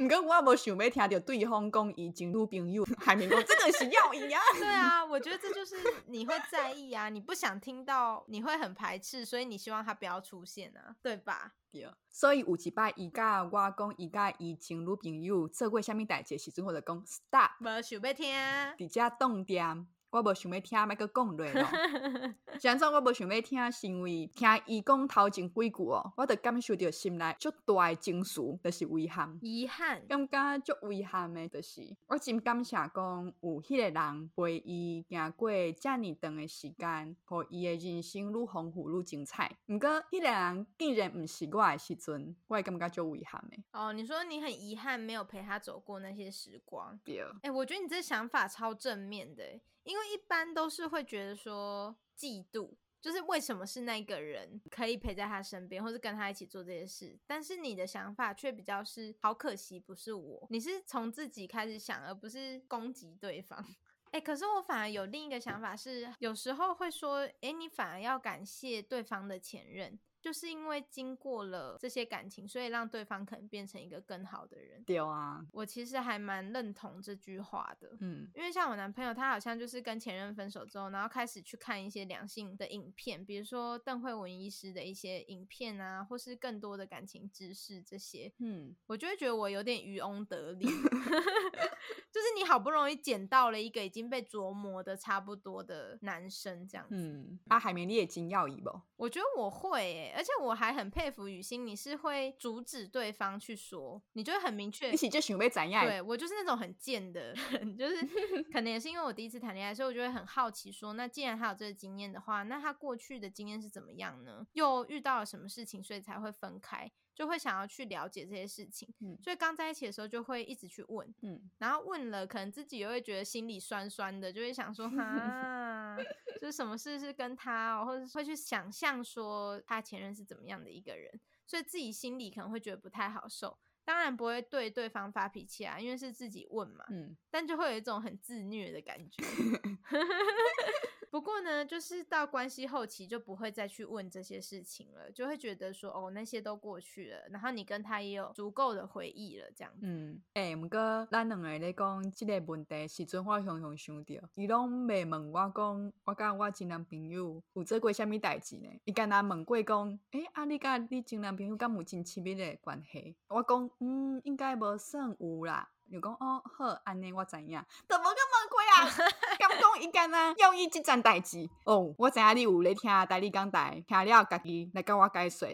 不过我无想要听到对方讲伊情侣朋友，海绵讲这个是要伊啊。对啊，我觉得这就是你会在意啊，你不想听到，你会很排斥，所以你希望他不要出现啊，对吧？对，所以有一摆伊甲我讲伊甲伊前女朋友做过啥物代志时阵，我就讲 stop，无想要听，比较冻点。我无想要听，麦搁讲落咯。(laughs) 像说我无想要听，是因为听伊讲头前几句哦，我就感受到心内足大的情绪，就是遗憾。遗憾，感觉足遗憾诶，就是我真感谢讲有迄个人陪伊行过遮尔长的时间，互伊诶人生愈丰富愈精彩。毋过迄个人竟然毋是我诶时阵，我会感觉足遗憾诶。哦，你说你很遗憾没有陪他走过那些时光。对。哎、欸，我觉得你这想法超正面的。因为一般都是会觉得说嫉妒，就是为什么是那个人可以陪在他身边，或是跟他一起做这些事，但是你的想法却比较是好可惜不是我，你是从自己开始想，而不是攻击对方。哎、可是我反而有另一个想法是，有时候会说，哎、你反而要感谢对方的前任。就是因为经过了这些感情，所以让对方可能变成一个更好的人。对啊，我其实还蛮认同这句话的。嗯，因为像我男朋友，他好像就是跟前任分手之后，然后开始去看一些良性的影片，比如说邓惠文医师的一些影片啊，或是更多的感情知识这些。嗯，我就会觉得我有点渔翁得利，(laughs) 就是你好不容易捡到了一个已经被琢磨的差不多的男生，这样子。嗯，啊，海绵你也金要伊不？我觉得我会诶、欸。而且我还很佩服雨欣，你是会阻止对方去说，你就会很明确。一起就准备怎样？对，我就是那种很贱的人，就是 (laughs) 可能也是因为我第一次谈恋爱，所以我就会很好奇说，那既然他有这个经验的话，那他过去的经验是怎么样呢？又遇到了什么事情，所以才会分开？就会想要去了解这些事情，嗯，所以刚在一起的时候就会一直去问，嗯，然后问了，可能自己也会觉得心里酸酸的，就会想说，哈，(laughs) 就是什么事是跟他，哦，或者会去想象说他前任是怎么样的一个人，所以自己心里可能会觉得不太好受，当然不会对对方发脾气啊，因为是自己问嘛，嗯，但就会有一种很自虐的感觉。(laughs) 不过呢，就是到关系后期就不会再去问这些事情了，就会觉得说哦，那些都过去了，然后你跟他也有足够的回忆了，这样子。嗯，诶、欸，毋过咱两个咧讲这个问题时阵，我常常想到，伊拢未问我讲，我甲我前男朋友有做过啥物代志呢？伊干那问过讲，诶、欸，啊，你甲你前男朋友敢有真亲密的关系？我讲，嗯，应该无算有啦。又讲哦，好，安尼我知影，怎么咁问过啊。(laughs) 敢讲伊干啊用伊即件代志？哦，我知影你有咧听代理讲台，听了家己来甲我解说。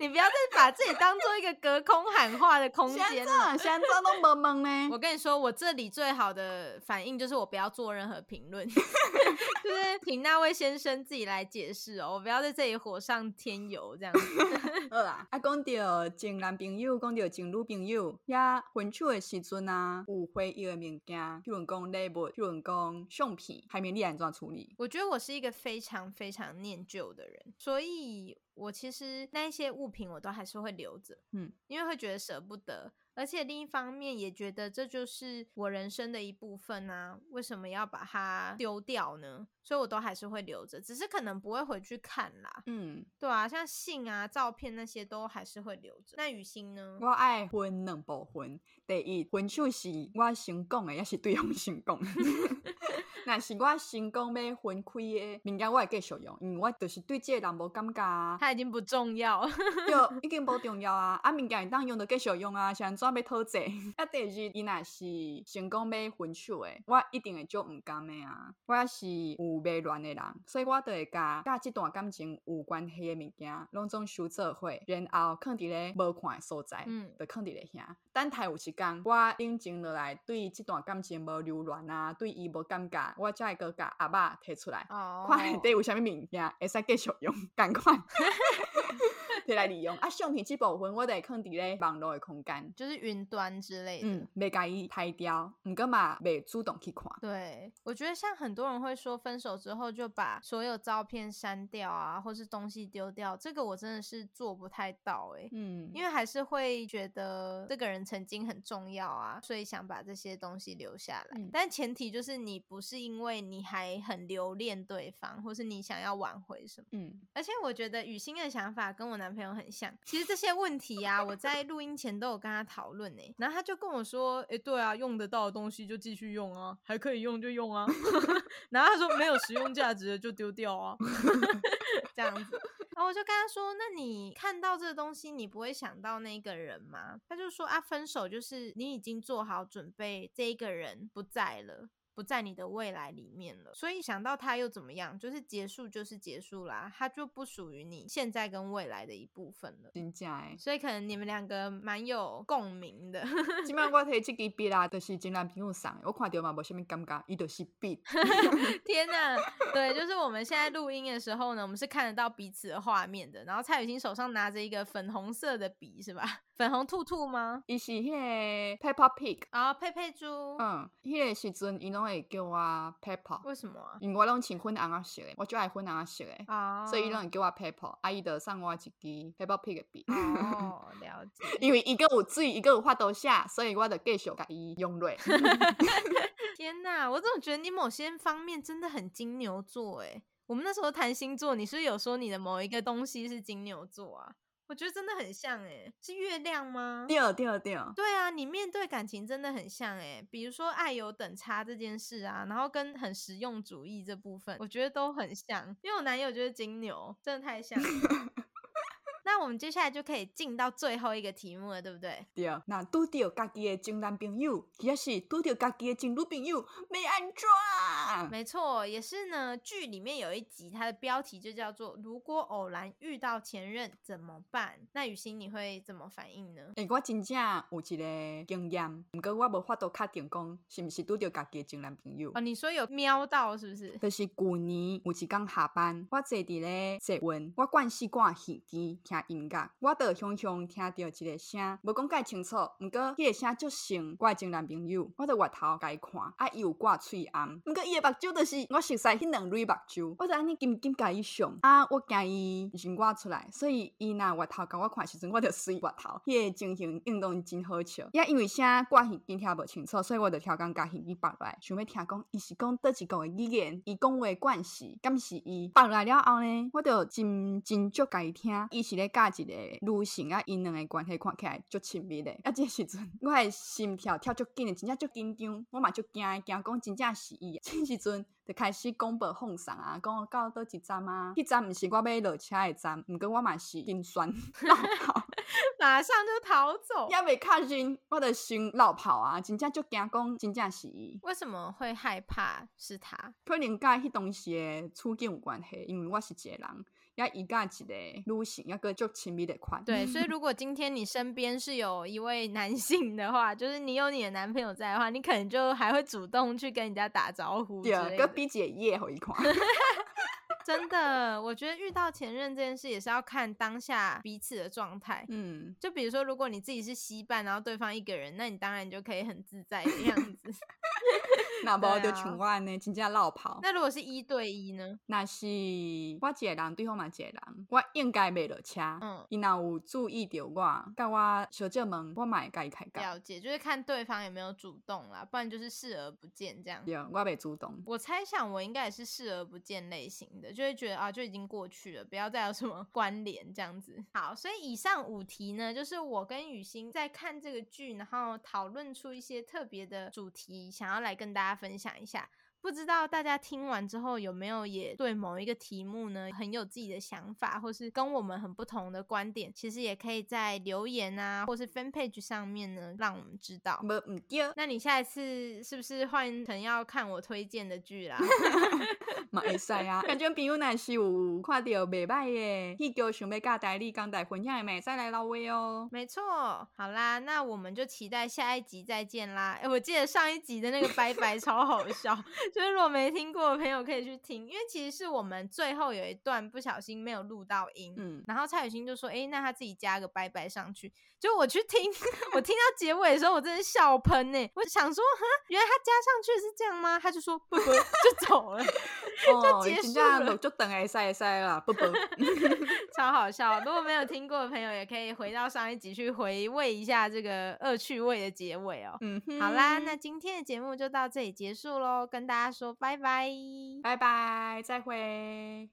你不要再把自己当做一个隔空喊话的空间了。现在都懵懵呢。(laughs) 我跟你说，我这里最好的反应就是我不要做任何评论，(laughs) 就是请那位先生自己来解释哦，我不要在这里火上添油这样子。(laughs) 好啦，啊，讲到前男朋友，讲到前女朋友，呀，分手的时阵啊，有回忆的物件，譬如讲礼物，譬如讲相片，海绵你安怎处理？我觉得我是一个非常非常念旧的人，所以。我其实那一些物品我都还是会留着，嗯，因为会觉得舍不得，而且另一方面也觉得这就是我人生的一部分啊，为什么要把它丢掉呢？所以我都还是会留着，只是可能不会回去看啦，嗯，对啊，像信啊、照片那些都还是会留着。那雨欣呢？我爱分两部分，第一，分手是我先讲的，也是对方先讲。(laughs) 那是我成功要分开的，明天我会继续用，因为我就是对这个人无感觉啊。他已经不重要，对，已经不重要啊。啊，明天会当用就继续用啊，想怎要讨债？啊，第二，伊若是成功要分手的，我一定会做唔甘的。啊。我是有未乱的。人，所以我就会甲甲这段感情有关系的。物件，拢总收做伙，然后放伫咧无看的。所在，嗯，就放伫咧遐。等待有时间，我冷静落来，对这段感情无留恋啊，对伊无感觉。我才会搁甲阿爸提出来，oh. 看内底有啥物物件会使继续用，赶快摕来利用。啊，相片这部分我得放伫咧网络的空间，就是云端之类的，嗯，袂甲伊拍掉，毋过嘛袂主动去看。对，我觉得像很多人会说，分手之后就把所有照片删掉啊，或是东西丢掉，这个我真的是做不太到诶、欸。嗯，因为还是会觉得这个人曾经很重要啊，所以想把这些东西留下来。嗯、但前提就是你不是。因为你还很留恋对方，或是你想要挽回什么？嗯，而且我觉得雨欣的想法跟我男朋朋友很像？其实这些问题呀、啊，我在录音前都有跟他讨论呢。然后他就跟我说：“哎，对啊，用得到的东西就继续用啊，还可以用就用啊。”然后他说：“没有实用价值的就丢掉啊。”这样子。然后我就跟他说：“那你看到这个东西，你不会想到那个人吗？”他就说：“啊，分手就是你已经做好准备，这一个人不在了。”不在你的未来里面了，所以想到他又怎么样？就是结束就是结束啦，他就不属于你现在跟未来的一部分了。真假哎，所以可能你们两个蛮有共鸣的。今晚我提这支笔啦，就是前男朋友送的，我看到嘛，无什么尴尬，伊就是笔。(laughs) 天哪，对，就是我们现在录音的时候呢，我们是看得到彼此的画面的。然后蔡雨欣手上拿着一个粉红色的笔，是吧？粉红兔兔吗？伊是迄个 Peppa Pig，啊、哦，佩佩猪。嗯，迄、那个时阵伊拢会叫我 Peppa。为什么啊？因为我拢穿粉红色的，我就爱粉红色的。哦。所以伊拢会叫我 Peppa，阿姨就送我一支 Peppa Pig 的笔。哦，(laughs) 了解。因为一个有水，一个有法度写，所以我就继续甲伊用落。(laughs) (laughs) 天哪，我怎么觉得你某些方面真的很金牛座？哎，我们那时候谈星座，你是不是有说你的某一个东西是金牛座啊？我觉得真的很像哎，是月亮吗？掉掉掉，对啊，你面对感情真的很像哎，比如说爱有等差这件事啊，然后跟很实用主义这部分，我觉得都很像，因为我男友就是金牛，真的太像了。(laughs) 那我们接下来就可以进到最后一个题目了，对不对？对啊，那遇到家己的前男朋友，也是遇到家己的前女朋友，没安装？没错，也是呢。剧里面有一集，它的标题就叫做“如果偶然遇到前任怎么办？”那雨欣你会怎么反应呢？诶、欸，我真正有一个经验，不过我无法度确定讲是不是遇到家己的前男朋友。哦，你说有瞄到是不是？就是去年有一天下班，我坐伫咧坐运，我惯习挂耳机音乐，我就响响听到一个声，无讲介清楚，毋过迄个声足像我前男朋友，我就回头甲伊看，啊，伊有挂喙红，毋过伊个目睭著是我熟悉迄两蕊目睭，我就安尼紧紧甲伊上，啊，我惊伊认我出来，所以伊若外头甲我看时阵，我著随外头，迄个情形运动真好笑。也因为声挂耳机听无清楚，所以我就调工甲耳机拔落来，想要听讲伊是讲倒一个语言，伊讲话惯势，敢是伊拔落来了后呢，我著真真足甲伊听，伊是咧。加一个女性啊，因两个关系看起来足亲密的。啊，这时阵 (laughs) 我的心跳跳足紧的，真正足紧张，我嘛足惊惊讲真正是伊。这时阵就开始广播放送啊，讲我到倒一站啊，迄站毋是我要落车的站，毋过我嘛是心酸 (laughs) 落跑，(laughs) 马上就逃走，也未确认，我的心落跑啊，真正足惊讲真正是伊。为什么会害怕是他？可能甲迄当时的处境有关系，因为我是一个人。要一个一个女性，要个就亲密的款。对，所以 (laughs) 如果今天你身边是有一位男性的话，(laughs) 就是你有你的男朋友在的话，你可能就还会主动去跟人家打招呼。对，跟比姐夜好一款。(laughs) 真的，我觉得遇到前任这件事也是要看当下彼此的状态。嗯，就比如说，如果你自己是稀饭，然后对方一个人，那你当然就可以很自在的样子。那无就像我安呢，真正落跑。那如果是一对一呢？那是我一个人，对方嘛一个人，我应该袂落车。嗯，伊若有注意到我，甲我小姐问，我嘛会甲伊开讲。了解，就是看对方有没有主动啦，不然就是视而不见这样。对，我袂主动。我猜想我应该也是视而不见类型的，就会觉得啊，就已经过去了，不要再有什么 (laughs) 关联这样子。好，所以以上五题呢，就是我跟雨欣在看这个剧，然后讨论出一些特别的主题，想要来跟大家大家分享一下。不知道大家听完之后有没有也对某一个题目呢，很有自己的想法，或是跟我们很不同的观点？其实也可以在留言啊，或是 fan page 上面呢，让我们知道。没唔对，那你下一次是不是换成要看我推荐的剧啦？(laughs) 嘛会使啊，(laughs) 感觉朋友若是有看到袂歹的，迄个想要甲大家讲台分享的，咪再来捞位哦。没错，好啦，那我们就期待下一集再见啦。哎、欸，我记得上一集的那个拜拜超好笑。就是如果没听过的朋友可以去听，因为其实是我们最后有一段不小心没有录到音，嗯，然后蔡雨欣就说：“哎、欸，那他自己加个拜拜上去。”就我去听，(laughs) 我听到结尾的时候，我真的笑喷呢。我想说，哈，原来他加上去是这样吗？他就说不不，就走了，就结束了。就等哎塞塞了，不不，(laughs) 超好笑。如果没有听过的朋友，也可以回到上一集去回味一下这个恶趣味的结尾哦。嗯，好啦，那今天的节目就到这里结束喽，跟大家。说拜拜，拜拜，再会。